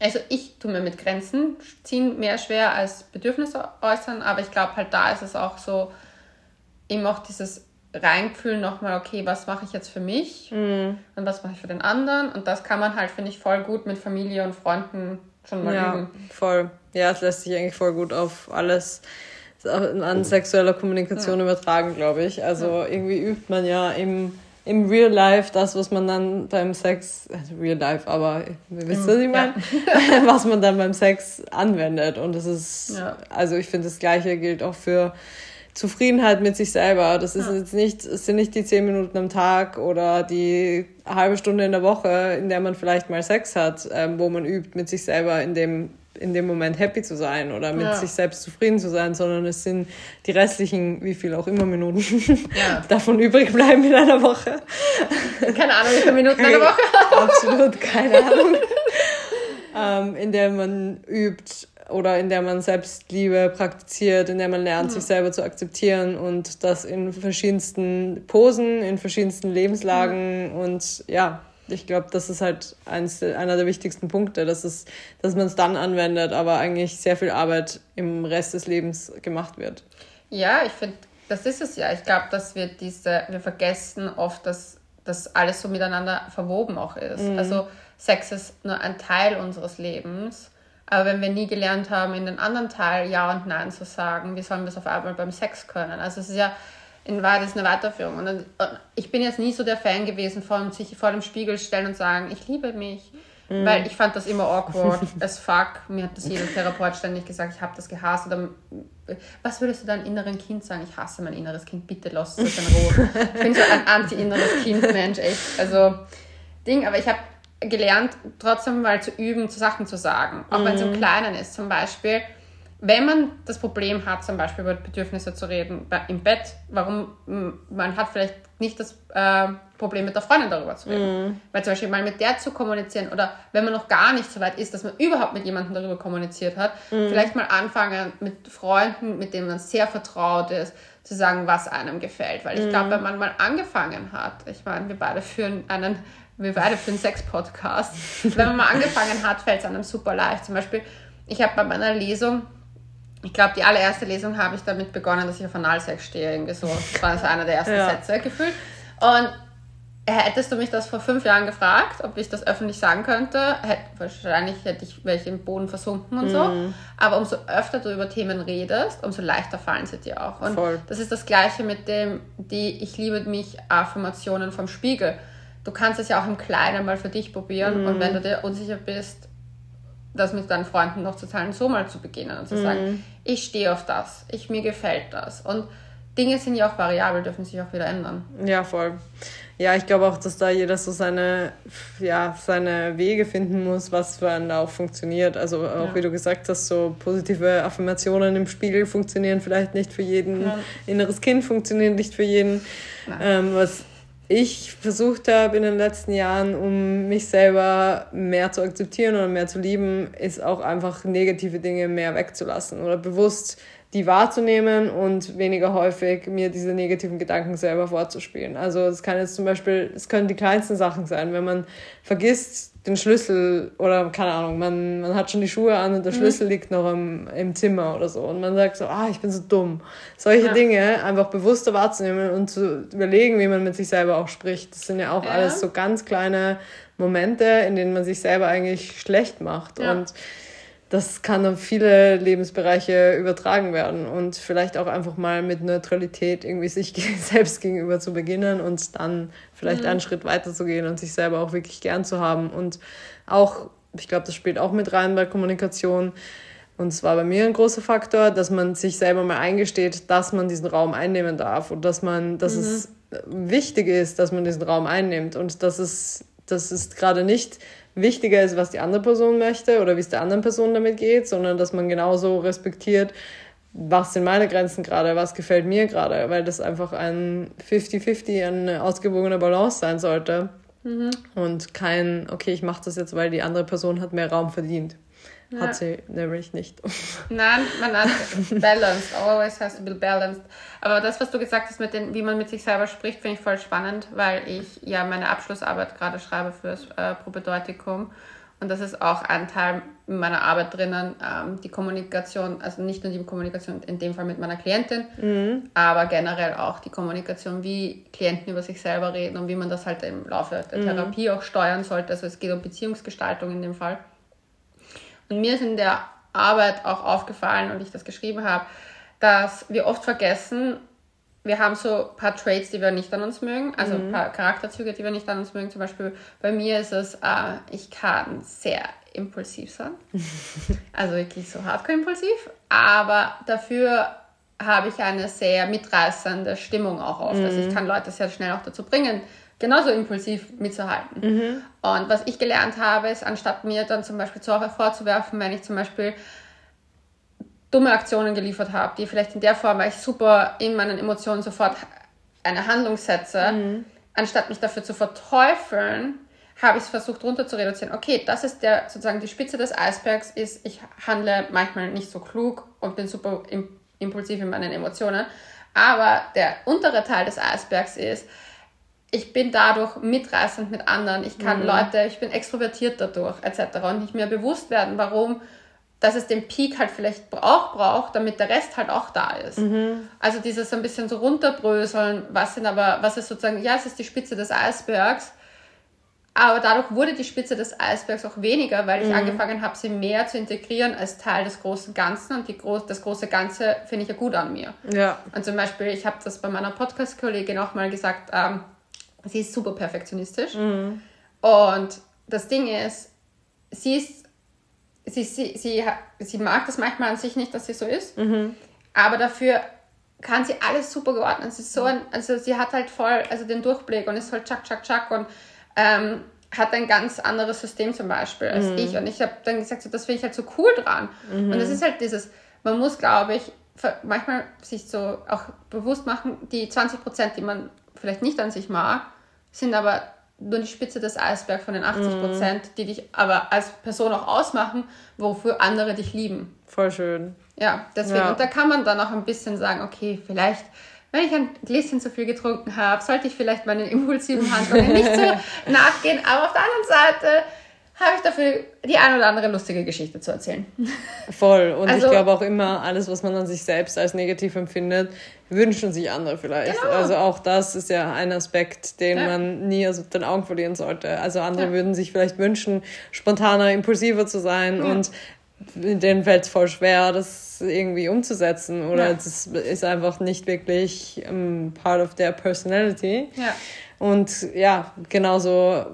also ich tue mir mit Grenzen ziehen mehr schwer als Bedürfnisse äußern, aber ich glaube halt da ist es auch so, eben auch dieses Reinfühlen nochmal, okay, was mache ich jetzt für mich mhm. und was mache ich für den anderen. Und das kann man halt, finde ich, voll gut mit Familie und Freunden schon mal ja, üben. Voll. Ja, es lässt sich eigentlich voll gut auf alles an sexueller Kommunikation ja. übertragen, glaube ich. Also ja. irgendwie übt man ja im, im Real Life das, was man dann beim Sex, also Real Life, aber wir wissen, was ich meine, ja. *laughs* was man dann beim Sex anwendet. Und das ist, also ich finde, das Gleiche gilt auch für Zufriedenheit mit sich selber. Das ist ja. jetzt nicht, es sind nicht die zehn Minuten am Tag oder die halbe Stunde in der Woche, in der man vielleicht mal Sex hat, ähm, wo man übt, mit sich selber in dem, in dem Moment happy zu sein oder mit ja. sich selbst zufrieden zu sein, sondern es sind die restlichen, wie viel auch immer Minuten, ja. *laughs* davon übrig bleiben in einer Woche. Keine Ahnung, wie viele Minuten in einer Woche. Absolut keine Ahnung. *laughs* ähm, in der man übt, oder in der man Selbstliebe praktiziert, in der man lernt, mhm. sich selber zu akzeptieren und das in verschiedensten Posen, in verschiedensten Lebenslagen mhm. und ja, ich glaube, das ist halt eins, einer der wichtigsten Punkte, dass, es, dass man es dann anwendet, aber eigentlich sehr viel Arbeit im Rest des Lebens gemacht wird. Ja, ich finde, das ist es ja. Ich glaube, dass wir diese, wir vergessen oft, dass das alles so miteinander verwoben auch ist. Mhm. Also Sex ist nur ein Teil unseres Lebens aber wenn wir nie gelernt haben, in den anderen Teil Ja und Nein zu sagen, wie sollen wir es auf einmal beim Sex können? Also es ist ja in Wahrheit ist eine Weiterführung. Und ich bin jetzt nie so der Fan gewesen von sich vor dem Spiegel stellen und sagen, ich liebe mich. Mhm. Weil ich fand das immer awkward *laughs* as fuck. Mir hat das jeder Therapeut ständig gesagt, ich habe das gehasst. Oder was würdest du deinem inneren Kind sagen? Ich hasse mein inneres Kind, bitte lass es in Ruhe. ich bin so ein *laughs* anti-inneres Kind-Mensch, echt. Also, Ding, aber ich habe gelernt, trotzdem mal zu üben, zu Sachen zu sagen. Auch mhm. wenn es im Kleinen ist. Zum Beispiel, wenn man das Problem hat, zum Beispiel über Bedürfnisse zu reden im Bett, warum man hat vielleicht nicht das äh, Problem mit der Freundin darüber zu reden. Mhm. Weil zum Beispiel mal mit der zu kommunizieren oder wenn man noch gar nicht so weit ist, dass man überhaupt mit jemandem darüber kommuniziert hat, mhm. vielleicht mal anfangen mit Freunden, mit denen man sehr vertraut ist, zu sagen, was einem gefällt. Weil ich glaube, mhm. wenn man mal angefangen hat, ich meine, wir beide führen einen wir beide für einen Sex-Podcast. Wenn man mal angefangen hat, fällt es einem super leicht. Zum Beispiel, ich habe bei meiner Lesung, ich glaube, die allererste Lesung habe ich damit begonnen, dass ich auf Analsex stehe. Irgendwie so. Das war so einer der ersten ja. Sätze gefühlt. Und hättest du mich das vor fünf Jahren gefragt, ob ich das öffentlich sagen könnte, hätte, wahrscheinlich hätte ich welche im Boden versunken und so. Mhm. Aber umso öfter du über Themen redest, umso leichter fallen sie dir auch. Und Voll. das ist das Gleiche mit dem, die Ich liebe mich Affirmationen vom Spiegel du kannst es ja auch im Kleinen mal für dich probieren mhm. und wenn du dir unsicher bist, das mit deinen Freunden noch zu teilen, so mal zu beginnen und zu mhm. sagen, ich stehe auf das, ich mir gefällt das und Dinge sind ja auch variabel, dürfen sich auch wieder ändern. Ja, voll. Ja, ich glaube auch, dass da jeder so seine, ja, seine Wege finden muss, was für einen da auch funktioniert. Also auch ja. wie du gesagt hast, so positive Affirmationen im Spiegel funktionieren vielleicht nicht für jeden. Ja. Inneres Kind funktioniert nicht für jeden. Ähm, was ich versucht habe in den letzten Jahren, um mich selber mehr zu akzeptieren oder mehr zu lieben, ist auch einfach negative Dinge mehr wegzulassen oder bewusst die wahrzunehmen und weniger häufig mir diese negativen Gedanken selber vorzuspielen. Also es kann jetzt zum Beispiel, es können die kleinsten Sachen sein, wenn man vergisst den Schlüssel oder keine Ahnung, man, man hat schon die Schuhe an und der mhm. Schlüssel liegt noch im, im Zimmer oder so und man sagt so, ah, ich bin so dumm. Solche ja. Dinge einfach bewusster wahrzunehmen und zu überlegen, wie man mit sich selber auch spricht. Das sind ja auch ja. alles so ganz kleine Momente, in denen man sich selber eigentlich schlecht macht ja. und das kann auf viele Lebensbereiche übertragen werden und vielleicht auch einfach mal mit Neutralität irgendwie sich *laughs* selbst gegenüber zu beginnen und dann vielleicht mhm. einen Schritt weiter zu gehen und sich selber auch wirklich gern zu haben. Und auch, ich glaube, das spielt auch mit rein bei Kommunikation. Und es war bei mir ein großer Faktor, dass man sich selber mal eingesteht, dass man diesen Raum einnehmen darf und dass man, dass mhm. es wichtig ist, dass man diesen Raum einnimmt und dass es, dass es gerade nicht wichtiger ist, was die andere Person möchte oder wie es der anderen Person damit geht, sondern dass man genauso respektiert, was sind meine Grenzen gerade, was gefällt mir gerade, weil das einfach ein 50-50, eine ausgewogene Balance sein sollte. Mhm. Und kein, okay, ich mache das jetzt, weil die andere Person hat mehr Raum verdient. Ja. Hat sie nämlich nicht. *laughs* Nein, man hat balanced. Always has to be balanced. Aber das, was du gesagt hast, mit den, wie man mit sich selber spricht, finde ich voll spannend, weil ich ja meine Abschlussarbeit gerade schreibe fürs äh, Propedeutikum. Und das ist auch ein Teil meiner Arbeit drinnen, ähm, die Kommunikation, also nicht nur die Kommunikation in dem Fall mit meiner Klientin, mhm. aber generell auch die Kommunikation, wie Klienten über sich selber reden und wie man das halt im Laufe der mhm. Therapie auch steuern sollte. Also es geht um Beziehungsgestaltung in dem Fall. Und mir ist in der Arbeit auch aufgefallen und ich das geschrieben habe, dass wir oft vergessen, wir haben so ein paar Traits, die wir nicht an uns mögen, also mhm. ein paar Charakterzüge, die wir nicht an uns mögen. Zum Beispiel bei mir ist es, äh, ich kann sehr impulsiv sein, *laughs* also wirklich so hardcore-impulsiv, aber dafür habe ich eine sehr mitreißende Stimmung auch oft. Mhm. Also ich mhm. kann Leute sehr schnell auch dazu bringen, genauso impulsiv mitzuhalten. Mhm. Und was ich gelernt habe, ist, anstatt mir dann zum Beispiel zu vorzuwerfen, wenn ich zum Beispiel dumme Aktionen geliefert habe, die vielleicht in der Form, weil ich super in meinen Emotionen sofort eine Handlung setze, mhm. anstatt mich dafür zu verteufeln, habe ich es versucht runter zu reduzieren. Okay, das ist der sozusagen die Spitze des Eisbergs ist, ich handle manchmal nicht so klug und bin super impulsiv in meinen Emotionen. Aber der untere Teil des Eisbergs ist, ich bin dadurch mitreißend mit anderen. Ich kann mhm. Leute, ich bin extrovertiert dadurch, etc. Und nicht mehr bewusst werden, warum, dass es den Peak halt vielleicht auch braucht, damit der Rest halt auch da ist. Mhm. Also dieses ein bisschen so runterbröseln, was sind aber, was ist sozusagen, ja, es ist die Spitze des Eisbergs, aber dadurch wurde die Spitze des Eisbergs auch weniger, weil ich mhm. angefangen habe, sie mehr zu integrieren als Teil des großen Ganzen. Und die groß, das große Ganze finde ich ja gut an mir. Ja. Und zum Beispiel, ich habe das bei meiner Podcast-Kollegin auch mal gesagt, ähm, sie ist super perfektionistisch. Mhm. Und das Ding ist, sie ist, sie, sie, sie, sie mag das manchmal an sich nicht, dass sie so ist, mhm. aber dafür kann sie alles super geordnet. Sie ist so ein, also sie hat halt voll, also den Durchblick und ist voll tschack, tschack, tschack und ähm, hat ein ganz anderes System zum Beispiel als mhm. ich. Und ich habe dann gesagt, so, das finde ich halt so cool dran. Mhm. Und das ist halt dieses, man muss, glaube ich, manchmal sich so auch bewusst machen, die 20 Prozent, die man vielleicht nicht an sich mag, sind aber nur die Spitze des Eisbergs von den 80 Prozent, mm. die dich aber als Person auch ausmachen, wofür andere dich lieben. Voll schön. Ja, deswegen. Ja. Und da kann man dann auch ein bisschen sagen, okay, vielleicht, wenn ich ein Gläschen zu viel getrunken habe, sollte ich vielleicht meinen impulsiven Handlungen nicht so *laughs* nachgehen. Aber auf der anderen Seite habe ich dafür die ein oder andere lustige Geschichte zu erzählen. *laughs* Voll. Und also, ich glaube auch immer, alles, was man an sich selbst als negativ empfindet, wünschen sich andere vielleicht. Genau. Also auch das ist ja ein Aspekt, den ja. man nie aus den Augen verlieren sollte. Also andere ja. würden sich vielleicht wünschen, spontaner, impulsiver zu sein ja. und denen fällt es voll schwer, das irgendwie umzusetzen oder das ist einfach nicht wirklich um, ähm, part of their personality. Und ja, genauso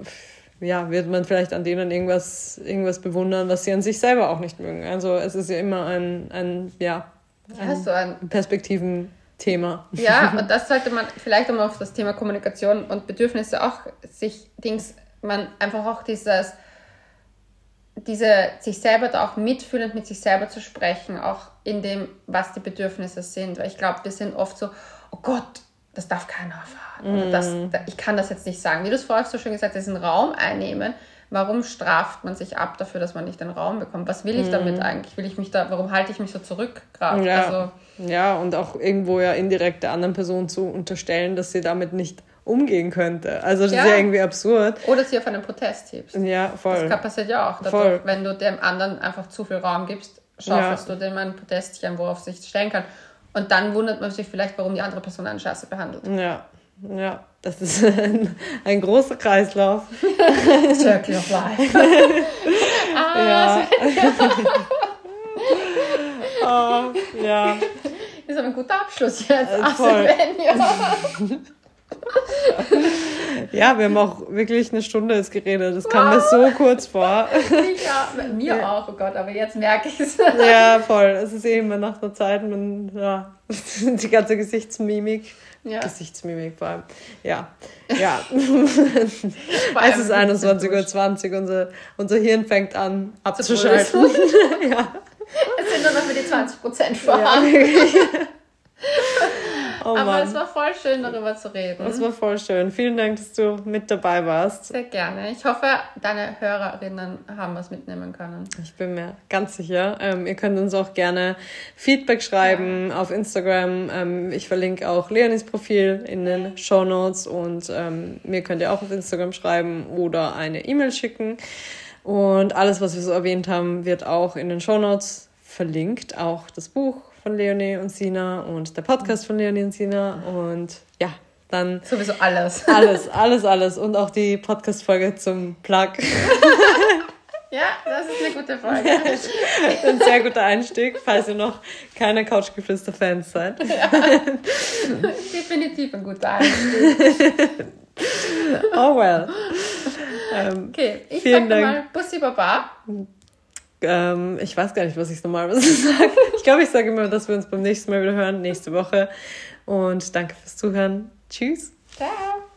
ja, wird man vielleicht an denen irgendwas, irgendwas bewundern, was sie an sich selber auch nicht mögen. Also es ist ja immer ein, ein ja, ein, ein Perspektiven Thema. Ja, *laughs* und das sollte man vielleicht auch mal auf das Thema Kommunikation und Bedürfnisse auch sich Dings, man einfach auch dieses, diese, sich selber da auch mitfühlend mit sich selber zu sprechen, auch in dem, was die Bedürfnisse sind. Weil ich glaube, wir sind oft so, oh Gott, das darf keiner erfahren. Mm. Das, ich kann das jetzt nicht sagen. Wie du es vorher so schön gesagt hast, diesen Raum einnehmen. Warum straft man sich ab dafür, dass man nicht den Raum bekommt? Was will ich mm. damit eigentlich? Will ich mich da, warum halte ich mich so zurück gerade? Ja. Also, ja, und auch irgendwo ja indirekt der anderen Person zu unterstellen, dass sie damit nicht umgehen könnte. Also das ja. ist ja irgendwie absurd. Oder sie auf einen Protest hebst. Ja, voll. Das passiert ja auch. Dadurch, voll. Wenn du dem anderen einfach zu viel Raum gibst, schaufelst ja. du dem ein Protestchen, worauf sich stellen kann. Und dann wundert man sich vielleicht, warum die andere Person einen Scheiße behandelt. Ja, ja. Das ist *laughs* ein, ein großer Kreislauf. *laughs* Circle of Life. *laughs* ah, ja. oh, ja. Das ist aber ein guter Abschluss jetzt. Äh, voll. *laughs* ja, wir haben auch wirklich eine Stunde jetzt geredet. Das kam mir so kurz vor. Ja, mir ja. auch, oh Gott, aber jetzt merke ich es. Ja, voll. Es ist eben nach einer Zeit, man, ja, *laughs* die ganze Gesichtsmimik. Ja. Gesichtsmimik vor allem. Ja. Ja. *laughs* es ist 21.20 Uhr, unser, unser Hirn fängt an abzuschalten. ja. Es sind nur noch für die 20 Prozent vorhanden. Ja. Oh Aber Mann. es war voll schön, darüber zu reden. Es war voll schön. Vielen Dank, dass du mit dabei warst. Sehr gerne. Ich hoffe, deine Hörerinnen haben was mitnehmen können. Ich bin mir ganz sicher. Ähm, ihr könnt uns auch gerne Feedback schreiben ja. auf Instagram. Ähm, ich verlinke auch Leonis Profil in den Show Notes und ähm, mir könnt ihr auch auf Instagram schreiben oder eine E-Mail schicken. Und alles, was wir so erwähnt haben, wird auch in den Show Notes verlinkt. Auch das Buch von Leonie und Sina und der Podcast von Leonie und Sina und ja, dann. Sowieso alles. *laughs* Alles, alles, alles. Und auch die Podcast-Folge zum Plug. *laughs* Ja, das ist eine gute Folge. *laughs* ein sehr guter Einstieg, falls ihr noch keine Couchgeflüster-Fans seid. Ja, definitiv ein guter Einstieg. oh well. Ähm, okay, ich sage mal Bussi Baba. Ähm, ich weiß gar nicht, was ich normalerweise *laughs* sage. Ich glaube, ich sage immer, dass wir uns beim nächsten Mal wieder hören, nächste Woche. Und danke fürs Zuhören. Tschüss. Ciao.